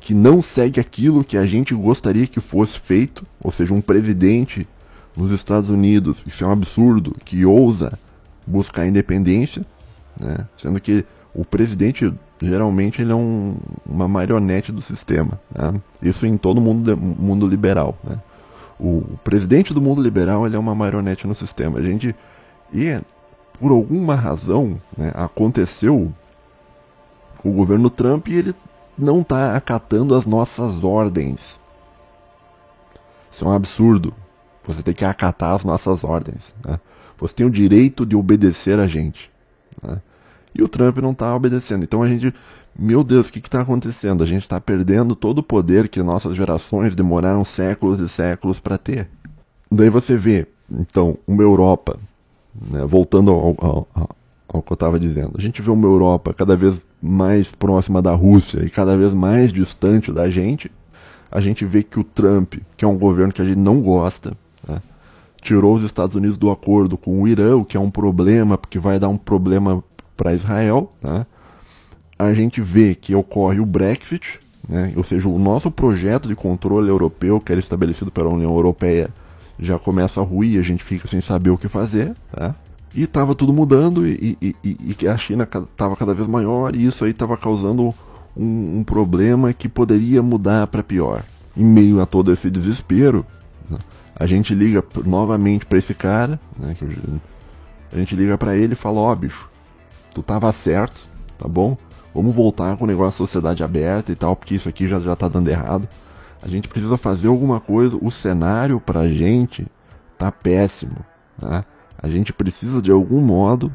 que não segue aquilo que a gente gostaria que fosse feito, ou seja, um presidente nos Estados Unidos, isso é um absurdo, que ousa buscar independência, né, sendo que o presidente geralmente ele é um, uma marionete do sistema, né, isso em todo mundo mundo liberal. Né. O, o presidente do mundo liberal ele é uma marionete no sistema. A gente e por alguma razão, né, aconteceu o governo Trump e ele não está acatando as nossas ordens. Isso é um absurdo. Você tem que acatar as nossas ordens. Né? Você tem o direito de obedecer a gente. Né? E o Trump não está obedecendo. Então a gente, meu Deus, o que está acontecendo? A gente está perdendo todo o poder que nossas gerações demoraram séculos e séculos para ter. Daí você vê, então, uma Europa né? Voltando ao, ao, ao, que eu estava dizendo, a gente vê uma Europa cada vez mais próxima da Rússia e cada vez mais distante da gente. A gente vê que o Trump, que é um governo que a gente não gosta, né? tirou os Estados Unidos do acordo com o Irã, o que é um problema, porque vai dar um problema para Israel. Né? A gente vê que ocorre o Brexit, né? ou seja, o nosso projeto de controle europeu, que era estabelecido pela União Europeia, já começa a ruir, a gente fica sem saber o que fazer, tá? E estava tudo mudando e, e, e, e, a China estava cada vez maior e isso aí estava causando um, um, problema que poderia mudar para pior. Em meio a todo esse desespero, né, a gente liga novamente para esse cara, né, a gente liga para ele e fala: Ó, oh, bicho, tu tava certo, tá bom? Vamos voltar com o negócio da sociedade aberta e tal, porque isso aqui já, já tá dando errado. A gente precisa fazer alguma coisa. O cenário pra gente tá péssimo. Tá? A gente precisa de algum modo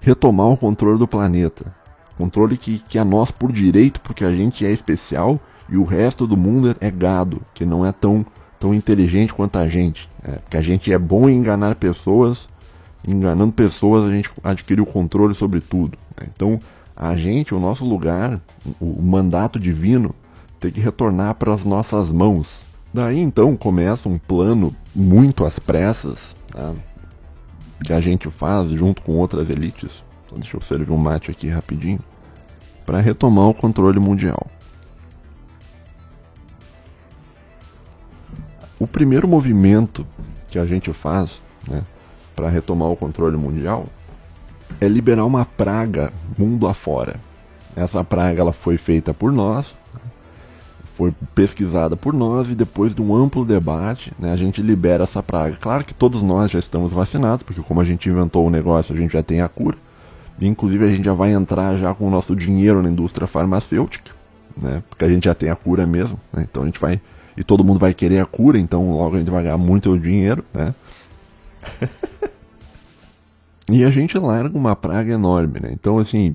retomar o controle do planeta. Controle que, que é nosso por direito, porque a gente é especial e o resto do mundo é gado, que não é tão, tão inteligente quanto a gente. É, que a gente é bom em enganar pessoas, enganando pessoas a gente adquire o controle sobre tudo. Né? Então, a gente, o nosso lugar, o mandato divino, ter que retornar para as nossas mãos. Daí então começa um plano muito às pressas, tá? que a gente faz junto com outras elites. Então, deixa eu servir um mate aqui rapidinho. Para retomar o controle mundial. O primeiro movimento que que a gente faz né, para retomar o controle mundial é liberar uma praga mundo afora. Essa praga ela foi feita por nós, foi pesquisada por nós e depois de um amplo debate, né, a gente libera essa praga. Claro que todos nós já estamos vacinados, porque como a gente inventou o negócio, a gente já tem a cura. Inclusive a gente já vai entrar já com o nosso dinheiro na indústria farmacêutica, né, porque a gente já tem a cura mesmo. Né, então a gente vai e todo mundo vai querer a cura, então logo a gente vai ganhar muito dinheiro, né? e a gente larga uma praga enorme, né? Então assim,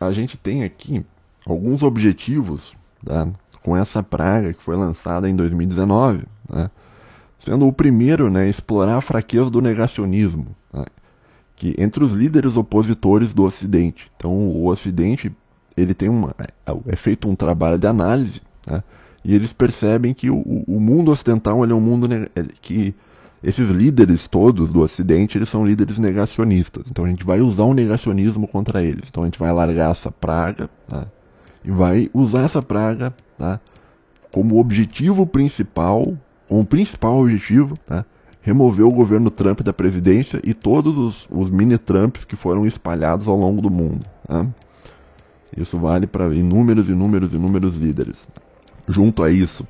a gente tem aqui alguns objetivos tá? com essa praga que foi lançada em 2019, né? sendo o primeiro né, explorar a fraqueza do negacionismo, tá? que entre os líderes opositores do Ocidente. Então, o Ocidente ele tem uma, é, é feito um trabalho de análise, né? e eles percebem que o, o mundo ocidental é um mundo que esses líderes todos do Ocidente eles são líderes negacionistas. Então, a gente vai usar o negacionismo contra eles. Então, a gente vai largar essa praga. E vai usar essa praga tá, como objetivo principal, como principal objetivo, tá, remover o governo Trump da presidência e todos os, os mini-Trumps que foram espalhados ao longo do mundo. Tá? Isso vale para inúmeros, inúmeros, inúmeros líderes. Junto a isso,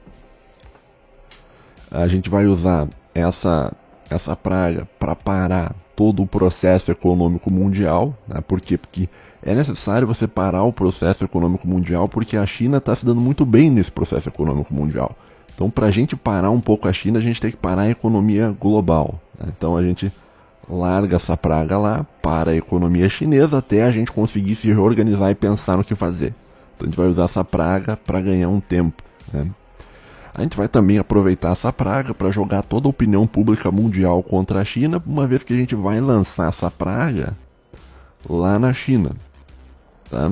a gente vai usar essa, essa praga para parar todo o processo econômico mundial. Né? Por quê? Porque é necessário você parar o processo econômico mundial porque a China está se dando muito bem nesse processo econômico mundial. Então, para a gente parar um pouco a China, a gente tem que parar a economia global. Né? Então, a gente larga essa praga lá, para a economia chinesa, até a gente conseguir se reorganizar e pensar no que fazer. Então, a gente vai usar essa praga para ganhar um tempo. Né? A gente vai também aproveitar essa praga para jogar toda a opinião pública mundial contra a China, uma vez que a gente vai lançar essa praga lá na China. Tá?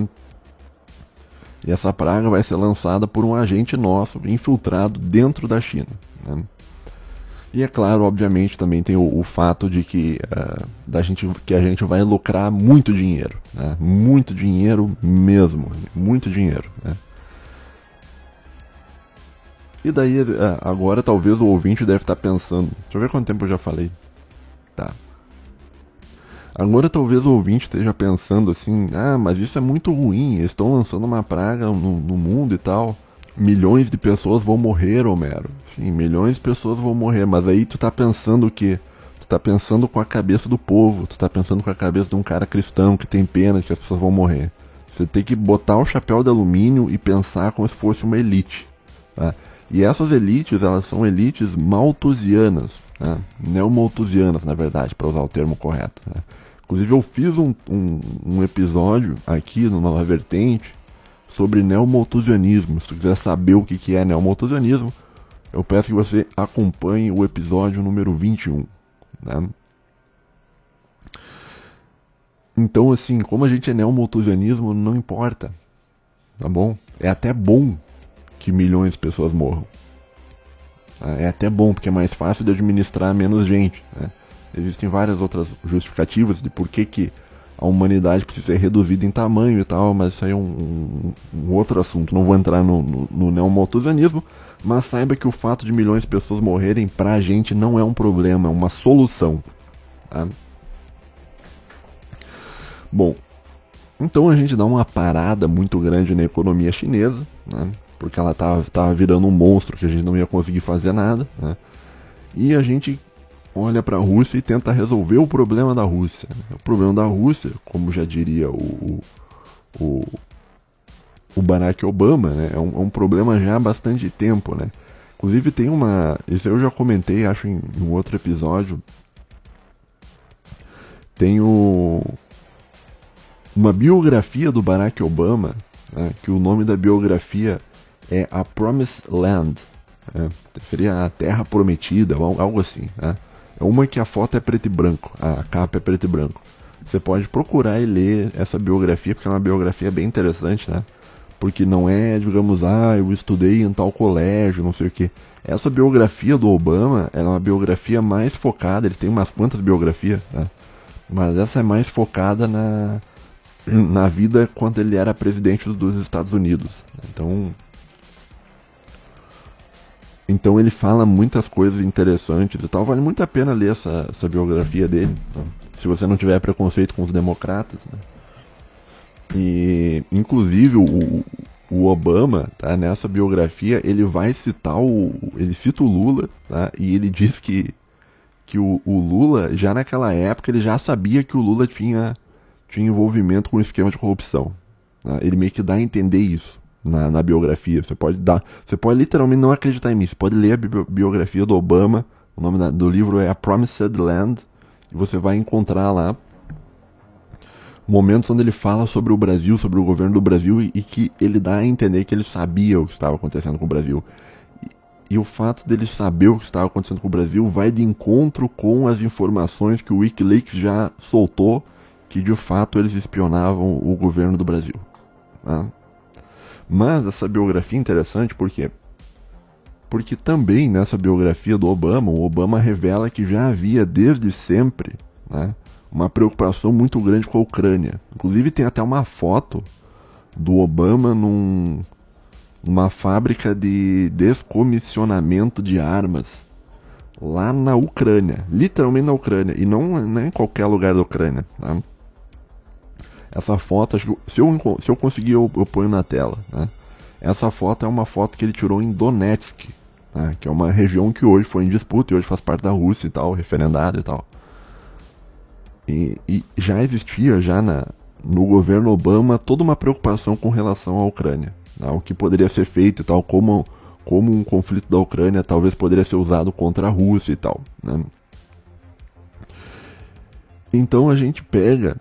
E essa praga vai ser lançada por um agente nosso infiltrado dentro da China. Né? E é claro, obviamente, também tem o, o fato de que, uh, da gente, que a gente vai lucrar muito dinheiro. Né? Muito dinheiro mesmo. Muito dinheiro. Né? E daí, uh, agora talvez o ouvinte deve estar pensando. Deixa eu ver quanto tempo eu já falei. Tá. Agora talvez o ouvinte esteja pensando assim, ah, mas isso é muito ruim, eles estão lançando uma praga no, no, mundo e tal. Milhões de pessoas vão morrer, Homero. Sim, milhões de pessoas vão morrer, mas aí tu tá pensando o quê? Tu tá pensando com a cabeça do povo, tu tá pensando com a cabeça de um cara cristão que tem pena que as pessoas vão morrer. Você tem que botar o chapéu de alumínio e pensar como se fosse uma elite. Tá? E essas elites, elas são elites malthusianas, né? neomalthusianas, na verdade, para usar o termo correto. Né? Inclusive eu fiz um, um, um episódio aqui no Nova Vertente sobre neomalthusianismo. Se tu quiser saber o que, é neomalthusianismo, eu peço que você acompanhe o episódio número 21. Né? Então, assim, como a gente é neomalthusianismo, não importa. Tá bom? É até bom que milhões de pessoas morram. É até bom, porque é mais fácil de administrar menos gente. Né? Existem várias outras justificativas de por que, que a humanidade precisa ser reduzida em tamanho e tal, mas isso aí é um, um, um outro assunto. Não vou entrar no, no, no mas saiba que o fato de milhões de pessoas morrerem pra gente não é um problema, é uma solução. Tá? Bom, então a gente dá uma parada muito grande na economia chinesa, né? porque ela tava virando um monstro que a gente não ia conseguir fazer nada. Né? E a gente olha para a Rússia e tenta resolver o problema da Rússia. O problema da Rússia, como já diria o, o, o Barack Obama, né, é, um, é um problema já há bastante tempo. Né? Inclusive tem uma. Isso eu já comentei, acho, em, em um outro episódio. Tem o, uma biografia do Barack Obama, né, que o nome da biografia é A Promised Land. Né, seria a Terra Prometida, algo assim. Né? É uma que a foto é preto e branco, a capa é preto e branco. Você pode procurar e ler essa biografia, porque é uma biografia bem interessante, né? Porque não é, digamos, ah, eu estudei em tal colégio, não sei o que. Essa biografia do Obama é uma biografia mais focada, ele tem umas quantas biografias, né? Mas essa é mais focada na, na vida quando ele era presidente dos Estados Unidos. Então, então ele fala muitas coisas interessantes e tal. Vale muito a pena ler essa, essa biografia dele. Então, se você não tiver preconceito com os democratas. Né? E inclusive o, o Obama, tá, nessa biografia, ele vai citar o. ele cita o Lula, tá? E ele diz que, que o, o Lula, já naquela época, ele já sabia que o Lula tinha, tinha envolvimento com o esquema de corrupção. Tá? Ele meio que dá a entender isso na, na biografia. Você pode dar. Você pode literalmente não acreditar em mim. Você pode ler a bi biografia do Obama. O nome da, do livro é A Promised Land. E você vai encontrar lá momentos onde ele fala sobre o Brasil, sobre o governo do Brasil e, e, que ele dá a entender que ele sabia o que estava acontecendo com o Brasil. E, o fato dele saber o que estava acontecendo com o Brasil vai de encontro com as informações que o WikiLeaks já soltou, que de fato eles espionavam o governo do Brasil. Tá? Mas essa biografia é interessante porque porque também nessa biografia do Obama, o Obama revela que já havia desde sempre, né, uma preocupação muito grande com a Ucrânia. Inclusive tem até uma foto do Obama num, numa fábrica de descomissionamento de armas lá na Ucrânia, literalmente na Ucrânia, e não, não em qualquer lugar da Ucrânia. Tá? Essa foto, se eu, se eu conseguir, eu, eu ponho na tela. Né? Essa foto é uma foto que ele tirou em Donetsk, né? que é uma região que hoje foi em disputa e hoje faz parte da Rússia e tal, referendado e tal. E, e já existia, já na, no governo Obama, toda uma preocupação com relação à Ucrânia. Né, o que poderia ser feito e tal, como, como um conflito da Ucrânia talvez poderia ser usado contra a Rússia e tal. Né? Então a gente pega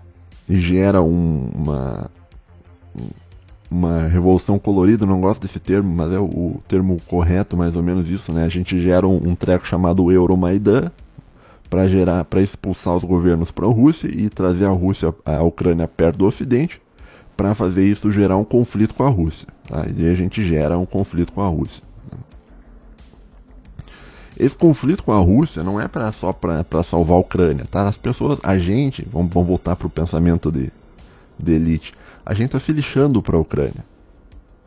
e gera um, uma, uma revolução colorida, não gosto desse termo, mas é o, o, termo correto, mais ou menos isso, né? A gente gera um, um treco chamado Euromaidan, para gerar, para expulsar os governos para a Rússia e trazer a Rússia, a Ucrânia perto do Ocidente, para fazer isso gerar um conflito com a Rússia. Tá? E a gente gera um conflito com a Rússia. Esse conflito com a Rússia não é pra, só para salvar a Ucrânia, tá? As pessoas, a gente, vamos, vamos voltar para o pensamento de, de elite, a gente está se lixando para a Ucrânia.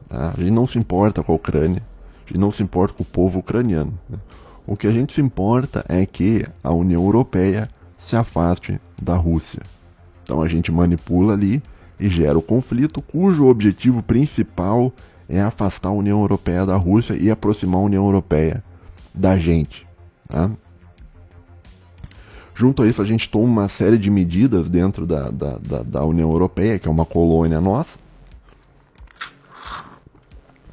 Tá? A gente não se importa com a Ucrânia, a gente não se importa com o povo ucraniano. Né? O que a gente se importa é que a União Europeia se afaste da Rússia. Então a gente manipula ali e gera o conflito, cujo objetivo principal é afastar a União Europeia da Rússia e aproximar a União Europeia da gente. Tá? Junto a isso, a gente toma uma série de medidas dentro da, da, da, da União Europeia, que é uma colônia nossa.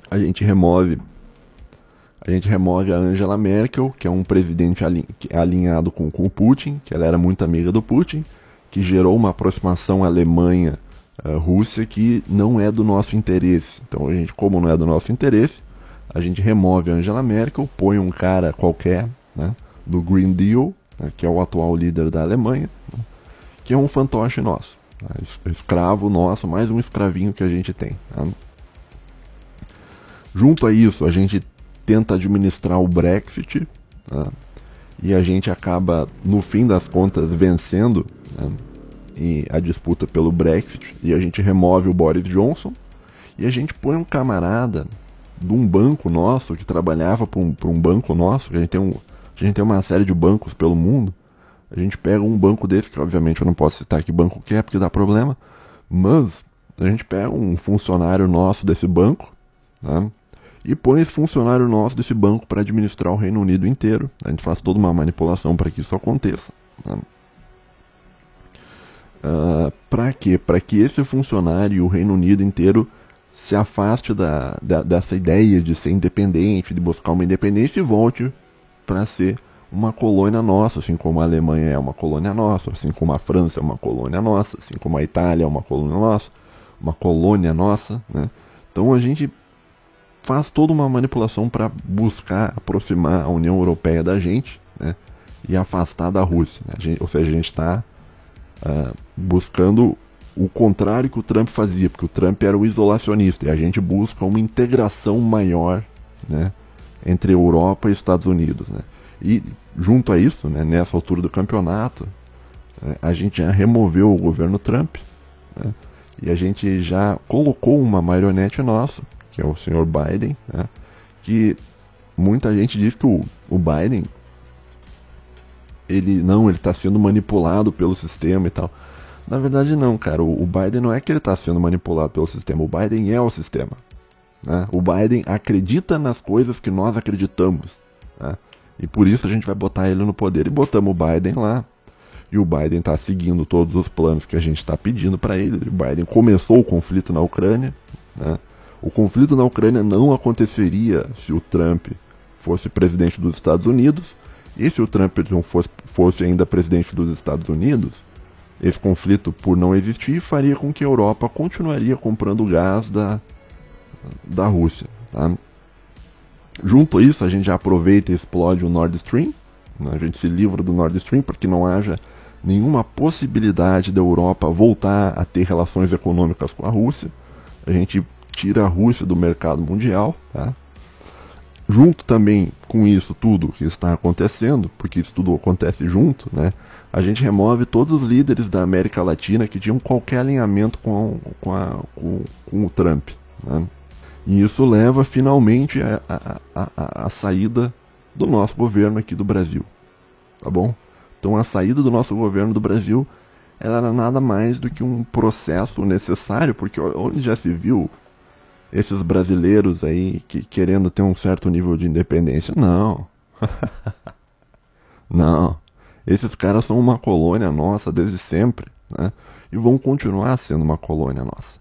A gente remove a gente remove a Angela Merkel, que é um presidente alinhado com, com o Putin, que ela era muito amiga do Putin, que gerou uma aproximação Alemanha-Rússia uh, que não é do nosso interesse. Então, a gente, como não é do nosso interesse, a gente remove a Angela Merkel, põe um cara qualquer né, do Green Deal, né, que é o atual líder da Alemanha, né, que é um fantoche nosso. Né, escravo nosso, mais um escravinho que a gente tem. Tá? Junto a isso, a gente tenta administrar o Brexit né? e a gente acaba, no fim das contas, vencendo né? a disputa pelo Brexit e a gente remove o Boris Johnson e a gente põe um camarada de um banco nosso que trabalhava para um, um banco nosso, que a gente, tem um, a gente tem uma série de bancos pelo mundo. A gente pega um banco desse, que obviamente eu não posso citar que banco que é, porque dá problema, mas a gente pega um funcionário nosso desse banco, né? e põe esse funcionário nosso desse banco para administrar o Reino Unido inteiro. A gente faz toda uma manipulação para que isso aconteça. Né? Uh, para quê? Para que esse funcionário e o Reino Unido inteiro se afaste da, da, dessa ideia de ser independente, de buscar uma independência e volte para ser uma colônia nossa, assim como a Alemanha é uma colônia nossa, assim como a França é uma colônia nossa, assim como a Itália é uma colônia nossa, uma colônia nossa, né? Então a gente faz toda uma manipulação para buscar aproximar a União Europeia da gente né, e afastar da Rússia. Né? Gente, ou seja, a gente está uh, ah, buscando o contrário que o Trump fazia, porque o Trump era o isolacionista e a gente busca uma integração maior né, entre Europa e Estados Unidos. Né? E junto a isso, né, nessa altura do campeonato, né, a gente já removeu o governo Trump né, e a gente já colocou uma marionete nossa que é o senhor Biden, né, que muita gente diz que o, o Biden ele não, ele está sendo manipulado pelo sistema e tal. Na verdade não, cara. O, Biden não é que ele está sendo manipulado pelo sistema. O Biden é o sistema. Né? O Biden acredita nas coisas que nós acreditamos. Né? E por isso a gente vai botar ele no poder. E botamos o Biden lá. E o Biden está seguindo todos os planos que a gente está pedindo para ele. O Biden começou o conflito na Ucrânia. Né? O conflito na Ucrânia não aconteceria se o Trump fosse presidente dos Estados Unidos. E se o Trump não fosse, fosse ainda presidente dos Estados Unidos, esse conflito, por não existir, faria com que a Europa continuaria comprando gás da, da Rússia. Tá? Junto a isso, a gente já aproveita e explode o Nord Stream. Né? A gente se livra do Nord Stream para que não haja nenhuma possibilidade da Europa voltar a ter relações econômicas com a Rússia. A gente tira a Rússia do mercado mundial. Tá? Junto também com isso tudo que está acontecendo, porque isso tudo acontece junto, né? A gente remove todos os líderes da América Latina que tinham qualquer alinhamento com, com, a, com, com o Trump. Né? E isso leva finalmente a, a, a, a, saída do nosso governo aqui do Brasil. Tá bom? Então a saída do nosso governo do Brasil era nada mais do que um processo necessário, porque onde já se viu esses brasileiros aí que, querendo ter um certo nível de independência? Não. Não. Esses caras são uma colônia nossa desde sempre, né? E vão continuar sendo uma colônia nossa.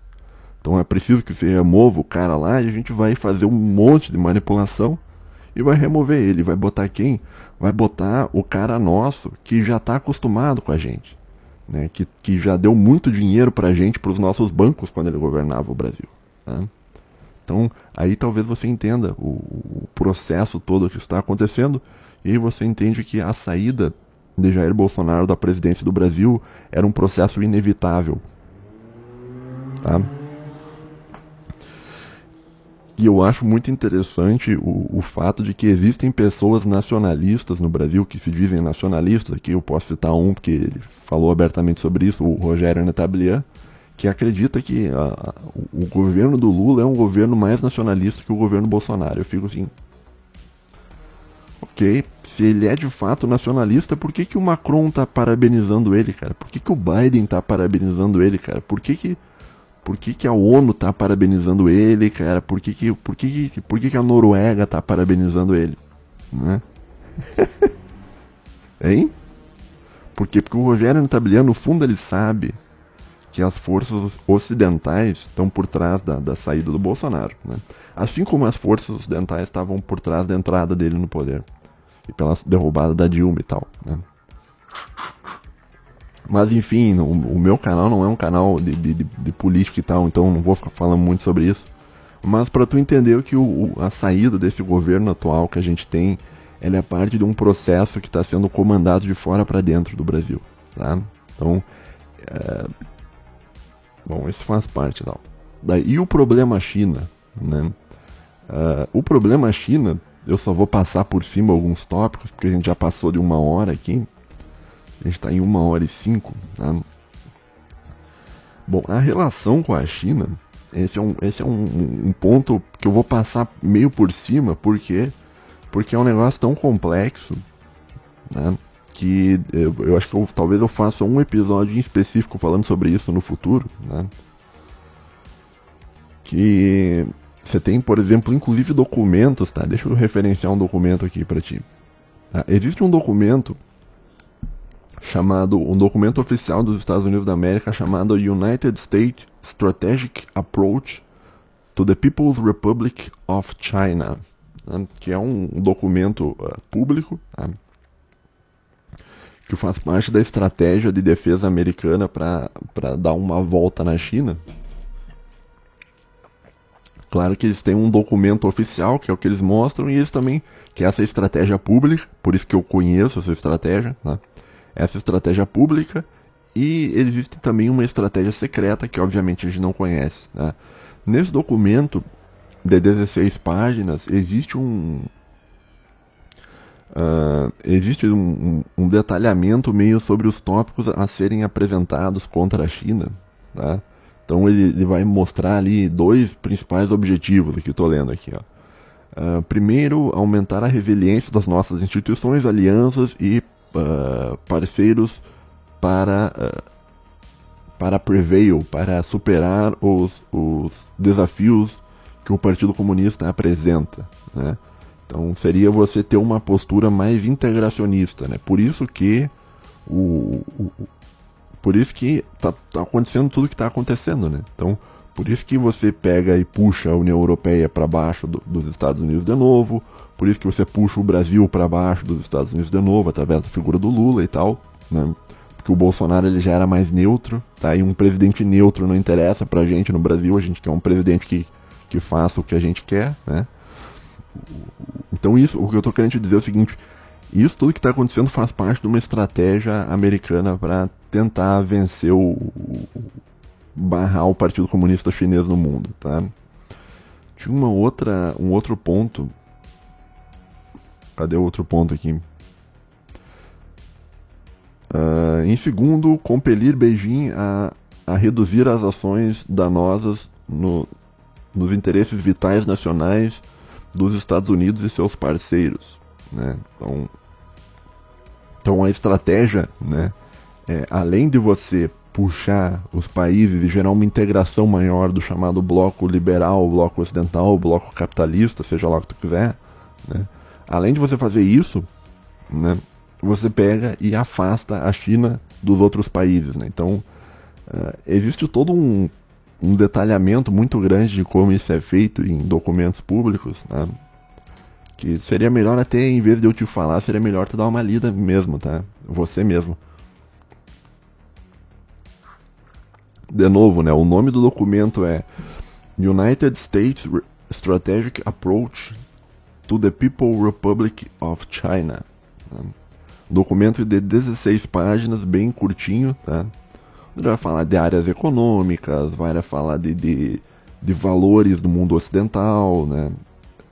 Então é preciso que você remova o cara lá e a gente vai fazer um monte de manipulação e vai remover ele. Vai botar quem? Vai botar o cara nosso que já está acostumado com a gente. Né? Que, que já deu muito dinheiro para a gente, para os nossos bancos quando ele governava o Brasil. Né? Então aí talvez você entenda o, o processo todo que está acontecendo e você entende que a saída de Jair Bolsonaro da presidência do Brasil era um processo inevitável. Tá? E eu acho muito interessante o, o fato de que existem pessoas nacionalistas no Brasil que se dizem nacionalistas. Aqui eu posso citar um, porque ele falou abertamente sobre isso, o Rogério Netablier, que acredita que a, o governo do Lula é um governo mais nacionalista que o governo Bolsonaro. Eu fico assim. Ok, se ele é de fato nacionalista, por que, que o Macron tá parabenizando ele, cara? Por que, que o Biden tá parabenizando ele, cara? Por que, que por que, que a ONU tá parabenizando ele, cara? Por que, que, por que, que, por que, que a Noruega tá parabenizando ele? Né? hein? Porque o Rogério Natabliano, no fundo, ele sabe que as forças ocidentais estão por trás da, da saída do Bolsonaro. Né? Assim como as forças ocidentais estavam por trás da entrada dele no poder. E pela derrubada da Dilma e tal. Né? Mas enfim, o, o, meu canal não é um canal de, de, de, política e tal, então não vou ficar falando muito sobre isso. Mas para tu entender que o, a saída desse governo atual que a gente tem, ela é parte de um processo que está sendo comandado de fora para dentro do Brasil, tá? Então, é... bom, isso faz parte, não. Daí o problema China, né? Uh, o problema China, eu só vou passar por cima alguns tópicos, porque a gente já passou de uma hora aqui. A gente está em uma hora e cinco. Tá? Bom, a relação com a China, esse é, um, esse é um, um, ponto que eu vou passar meio por cima, porque porque é um negócio tão complexo, né? Que eu, eu acho que eu, talvez eu faça um episódio em específico falando sobre isso no futuro, né? Que você tem, por exemplo, inclusive documentos, tá? Deixa eu referenciar um documento aqui para ti. Tá? Existe um documento chamado um documento oficial dos Estados Unidos da América chamado United States Strategic Approach to the People's Republic of China, né, que é um documento uh, público tá, que faz parte da estratégia de defesa americana para dar uma volta na China. Claro que eles têm um documento oficial, que é o que eles mostram, e eles também, que é essa estratégia pública, por isso que eu conheço essa estratégia, né? essa estratégia pública e existe também uma estratégia secreta que obviamente a gente não conhece. Né? Nesse documento de 16 páginas existe um uh, existe um, um, detalhamento meio sobre os tópicos a serem apresentados contra a China. Tá? Então ele, ele vai mostrar ali dois principais objetivos que estou lendo aqui. Ó. Uh, primeiro, aumentar a resiliência das nossas instituições, alianças e uh, parceiros para, uh, para prevail, para superar os, os desafios que o Partido Comunista apresenta. Né? Então, seria você ter uma postura mais integracionista. Né? Por isso que o, o por isso que está tá acontecendo tudo que está acontecendo. Né? Então, por isso que você pega e puxa a União Europeia para baixo do, dos Estados Unidos de novo. Por isso que você puxa o Brasil para baixo dos Estados Unidos de novo, através da figura do Lula e tal. Né? Porque o Bolsonaro ele já era mais neutro. Tá? E um presidente neutro não interessa pra gente no Brasil. A gente quer um presidente que, que faça o que a gente quer. Né? Então isso, o que eu estou querendo dizer é o seguinte. Isso tudo que está acontecendo faz parte de uma estratégia americana para tentar vencer o, barrar o Partido Comunista Chinês no mundo, tá? Tinha uma outra, um outro ponto. Cadê o outro ponto aqui? Uh, em segundo, compelir Beijing a, a reduzir as ações danosas no, nos interesses vitais nacionais dos Estados Unidos e seus parceiros. Né? Então, então a estratégia, né, é, além de você puxar os países e gerar uma integração maior do chamado bloco liberal, bloco ocidental, bloco capitalista, seja lá o que tu quiser, né? além de você fazer isso, né, você pega e afasta a China dos outros países. Né? Então, uh, existe todo um, um, detalhamento muito grande de como isso é feito em documentos públicos, né? Que seria melhor até, em vez de eu te falar, seria melhor tu dar uma lida mesmo, tá? Você mesmo. de novo, né, o nome do documento é United States Strategic Approach to the People Republic of China. Documento de 16 páginas, bem curtinho, tá? Ele vai falar de áreas econômicas, vai falar de, de, de valores do mundo ocidental, né?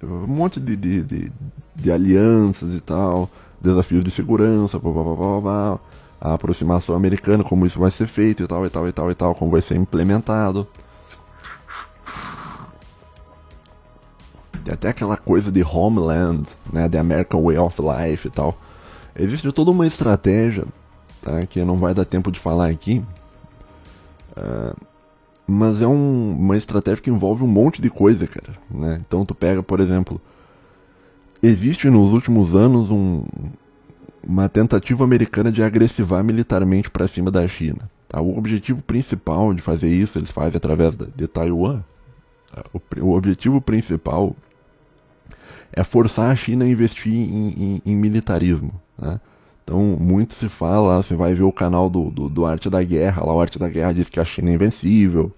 Um monte de, de, de, de alianças e tal, desafios de segurança, blá, blá, blá, blá, blá a aproximação americana, como isso vai ser feito e tal, e tal, e tal, e tal, como vai ser implementado. Tem até aquela coisa de Homeland, né, The American Way of Life e tal. Existe toda uma estratégia, tá, que não vai dar tempo de falar aqui, uh, mas é um, uma estratégia que envolve um monte de coisa, cara, né. Então tu pega, por exemplo, existe nos últimos anos um, uma tentativa americana de agressivar militarmente para cima da China. Tá? O objetivo principal de fazer isso, eles fazem através de Taiwan. Tá? O, o, objetivo principal é forçar a China a investir em, em, em militarismo. Né? Então, muito se fala, você vai ver o canal do, do, do, Arte da Guerra, lá o Arte da Guerra diz que a China é invencível,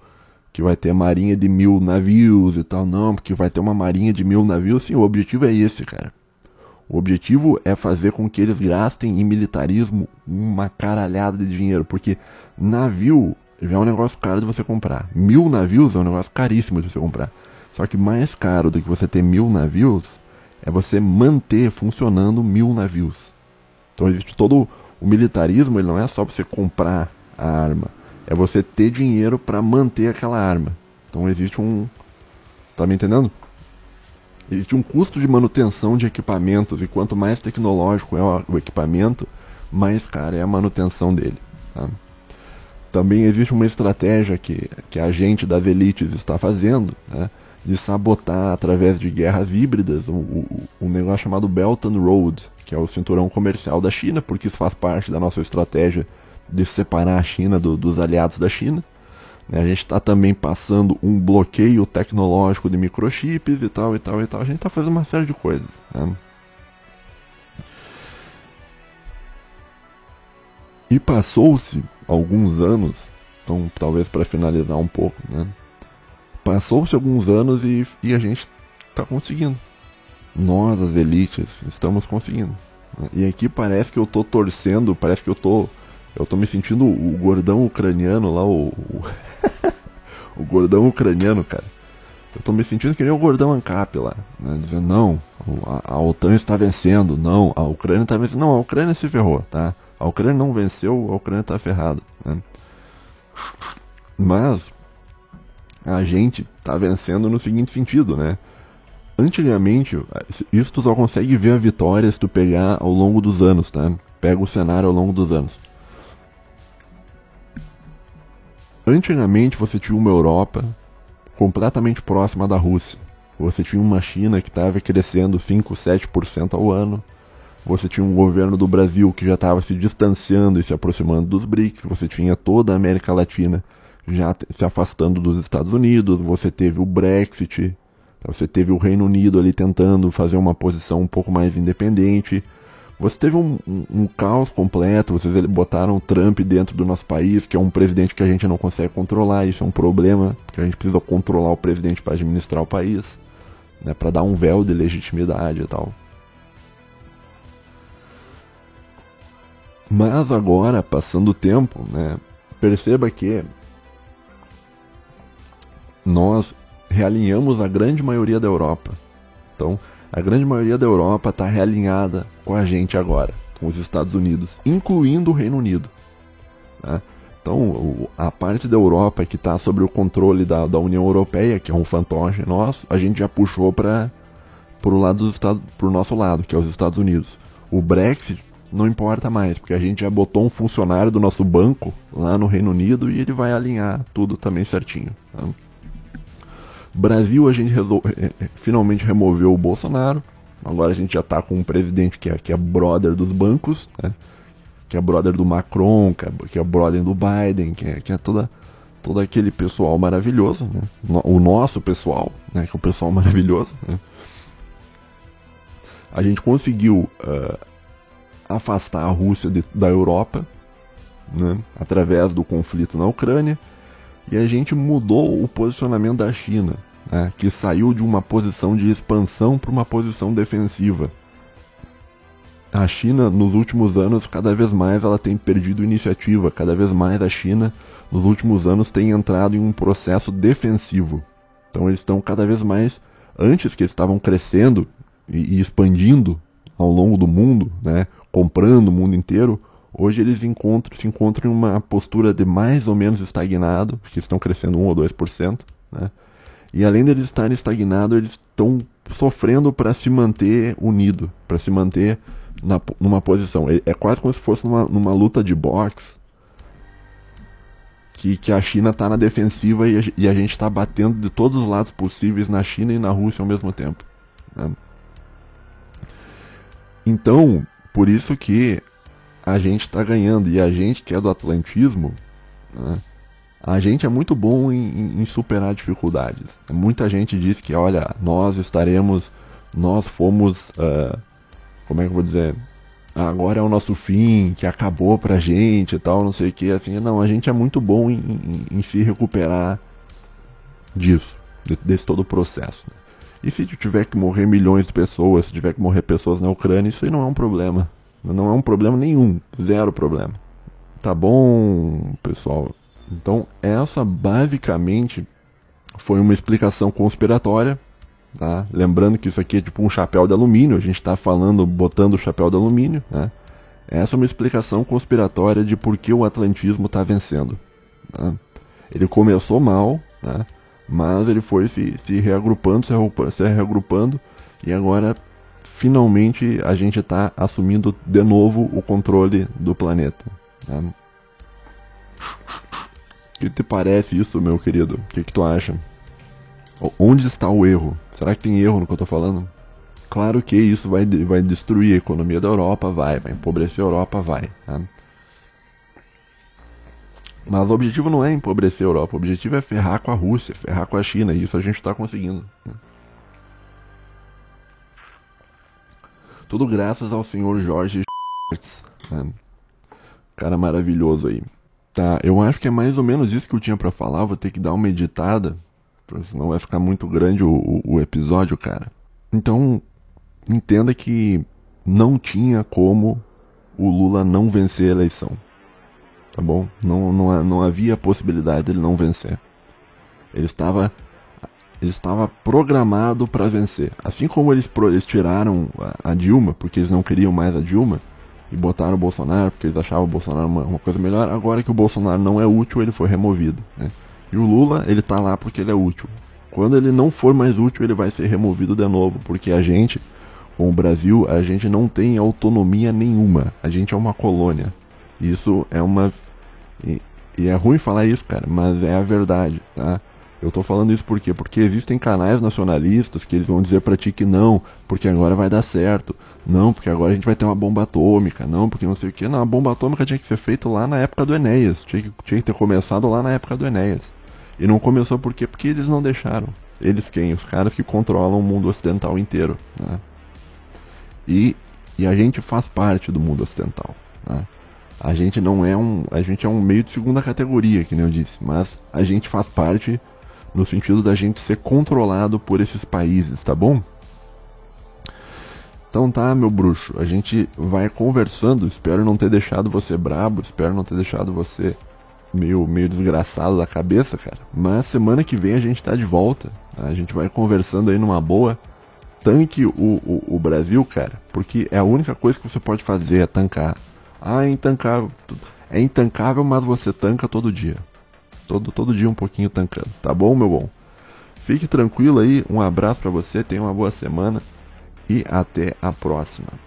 que vai ter marinha de mil navios e tal. Não, porque vai ter uma marinha de mil navios. Sim, o objetivo é esse, cara. O objetivo é fazer com que eles gastem em militarismo uma caralhada de dinheiro, porque navio já é um negócio caro de você comprar. Mil navios é um negócio caríssimo de você comprar. Só que mais caro do que você ter mil navios é você manter funcionando mil navios. Então existe todo o militarismo, ele não é só você comprar a arma, é você ter dinheiro para manter aquela arma. Então existe um, tá me entendendo? Existe um custo de manutenção de equipamentos e quanto mais tecnológico é o equipamento, mais cara é a manutenção dele. Tá? Também existe uma estratégia que, que a gente das elites está fazendo né, de sabotar através de guerras híbridas um, um negócio chamado Belt and Road, que é o cinturão comercial da China, porque isso faz parte da nossa estratégia de separar a China do, dos aliados da China. A gente está também passando um bloqueio tecnológico de microchips e tal e tal e tal. A gente está fazendo uma série de coisas. Né? E passou-se alguns anos, então talvez para finalizar um pouco, né? Passou-se alguns anos e, e a gente está conseguindo. Nós, as elites, estamos conseguindo. Né? E aqui parece que eu estou torcendo, parece que eu estou eu tô me sentindo o gordão ucraniano lá, o. O, o gordão ucraniano, cara. Eu tô me sentindo que nem o gordão Ancap lá, né? Dizendo, não, a, a OTAN está vencendo, não, a Ucrânia está vencendo. Não, a Ucrânia se ferrou, tá? A Ucrânia não venceu, a Ucrânia está ferrada, né? Mas a gente tá vencendo no seguinte sentido, né? antigamente, isso tu só consegue ver a vitória se tu pegar ao longo dos anos, tá? Pega o cenário ao longo dos anos. Antigamente você tinha uma Europa completamente próxima da Rússia. Você tinha uma China que estava crescendo 5, 7% ao ano. Você tinha um governo do Brasil que já estava se distanciando e se aproximando dos BRICS. Você tinha toda a América Latina já se afastando dos Estados Unidos. Você teve o Brexit. Você teve o Reino Unido ali tentando fazer uma posição um pouco mais independente. Você teve um, um, um, caos completo, vocês botaram o Trump dentro do nosso país, que é um presidente que a gente não consegue controlar, isso é um problema, porque a gente precisa controlar o presidente para administrar o país, né, para dar um véu de legitimidade e tal. Mas agora, passando o tempo, né, perceba que nós realinhamos a grande maioria da Europa. Então, a grande maioria da Europa está realinhada com a gente agora, com os Estados Unidos, incluindo o Reino Unido. Né? Então, a parte da Europa que está sob o controle da, da União Europeia, que é um fantoche nosso, a gente já puxou para o lado dos Estados, pro nosso lado, que é os Estados Unidos. O Brexit não importa mais, porque a gente já botou um funcionário do nosso banco lá no Reino Unido e ele vai alinhar tudo também certinho. Tá? Brasil, a gente resolve, é, é, finalmente removeu o Bolsonaro. Agora a gente já está com um presidente que é, que é brother dos bancos, né? que é brother do Macron, que é, é brother do Biden, que é, que é toda, todo aquele pessoal maravilhoso, né? o nosso pessoal, né? que é o pessoal maravilhoso. Né? A gente conseguiu uh, afastar a Rússia de, da Europa né? através do conflito na Ucrânia e a gente mudou o posicionamento da China, né, que saiu de uma posição de expansão para uma posição defensiva. A China, nos últimos anos, cada vez mais ela tem perdido iniciativa, cada vez mais a China, nos últimos anos, tem entrado em um processo defensivo. Então eles estão cada vez mais, antes que eles estavam crescendo e, e expandindo ao longo do mundo, né, comprando o mundo inteiro, Hoje eles encontram, se encontram em uma postura de mais ou menos estagnado, porque estão crescendo 1 ou 2%, né? E além deles estarem estagnados, eles estão sofrendo para se manter unido, para se manter na, numa posição. É, é quase como se fosse numa, numa luta de boxe, que, que a China está na defensiva e a, e a gente está batendo de todos os lados possíveis na China e na Rússia ao mesmo tempo. Né? Então, por isso que a gente está ganhando. E a gente que é do atlantismo, né, a gente é muito bom em, em, superar dificuldades. Muita gente diz que, olha, nós estaremos, nós fomos, uh, como é que eu vou dizer, agora é o nosso fim, que acabou pra gente e tal, não sei o que, assim, não, a gente é muito bom em, em, em se recuperar disso, desse todo o processo. Né? E se tiver que morrer milhões de pessoas, se tiver que morrer pessoas na Ucrânia, isso aí não é um problema. Não é um problema nenhum, zero problema. Tá bom, pessoal? Então, essa basicamente foi uma explicação conspiratória, tá? Lembrando que isso aqui é tipo um chapéu de alumínio, a gente está falando, botando o chapéu de alumínio, né? Essa é uma explicação conspiratória de por que o atlantismo está vencendo. Tá? Ele começou mal, né? mas ele foi se, se reagrupando, se reagrupando, se reagrupando e agora finalmente a gente está assumindo de novo o controle do planeta. Né? O que te parece isso, meu querido? O que, que tu acha? Onde está o erro? Será que tem erro no que eu estou falando? Claro que isso vai, vai destruir a economia da Europa, vai, vai empobrecer a Europa, vai. Tá? Mas o objetivo não é empobrecer a Europa, o objetivo é ferrar com a Rússia, ferrar com a China, e isso a gente está conseguindo. Né? Tudo graças ao senhor Jorge né? Cara maravilhoso aí. Tá, eu acho que é mais ou menos isso que eu tinha para falar. Vou ter que dar uma editada, senão vai ficar muito grande o, o, episódio, cara. Então, entenda que não tinha como o Lula não vencer a eleição. Tá bom? Não, não, não havia possibilidade dele não vencer. Ele estava estava programado para vencer. Assim como eles, eles tiraram a, a, Dilma, porque eles não queriam mais a Dilma, e botaram o Bolsonaro, porque eles achavam o Bolsonaro uma, uma coisa melhor, agora que o Bolsonaro não é útil, ele foi removido. Né? E o Lula, ele tá lá porque ele é útil. Quando ele não for mais útil, ele vai ser removido de novo, porque a gente, com o Brasil, a gente não tem autonomia nenhuma. A gente é uma colônia. Isso é uma. E, e é ruim falar isso, cara, mas é a verdade, tá? Eu tô falando isso por quê? Porque existem canais nacionalistas que eles vão dizer pra ti que não, porque agora vai dar certo. Não, porque agora a gente vai ter uma bomba atômica. Não, porque não sei o que. Não, a bomba atômica tinha que ser feita lá na época do Enéas. Tinha que, tinha que ter começado lá na época do Enéas. E não começou por quê? Porque eles não deixaram. Eles quem? Os caras que controlam o mundo ocidental inteiro. Né? E, e a gente faz parte do mundo ocidental. Né? A gente não é um. A gente é um meio de segunda categoria, que nem eu disse. Mas a gente faz parte no sentido da gente ser controlado por esses países, tá bom? Então tá, meu bruxo, a gente vai conversando, espero não ter deixado você brabo, espero não ter deixado você meio, meio desgraçado da cabeça, cara. Mas semana que vem a gente tá de volta, a gente vai conversando aí numa boa. Tanque o, o, o Brasil, cara, porque é a única coisa que você pode fazer é tancar. Ah, é intancável. É intancável, mas você tanca todo dia. Todo, todo dia um pouquinho tancando. Tá bom, meu bom? Fique tranquilo aí. Um abraço para você. Tenha uma boa semana. E até a próxima.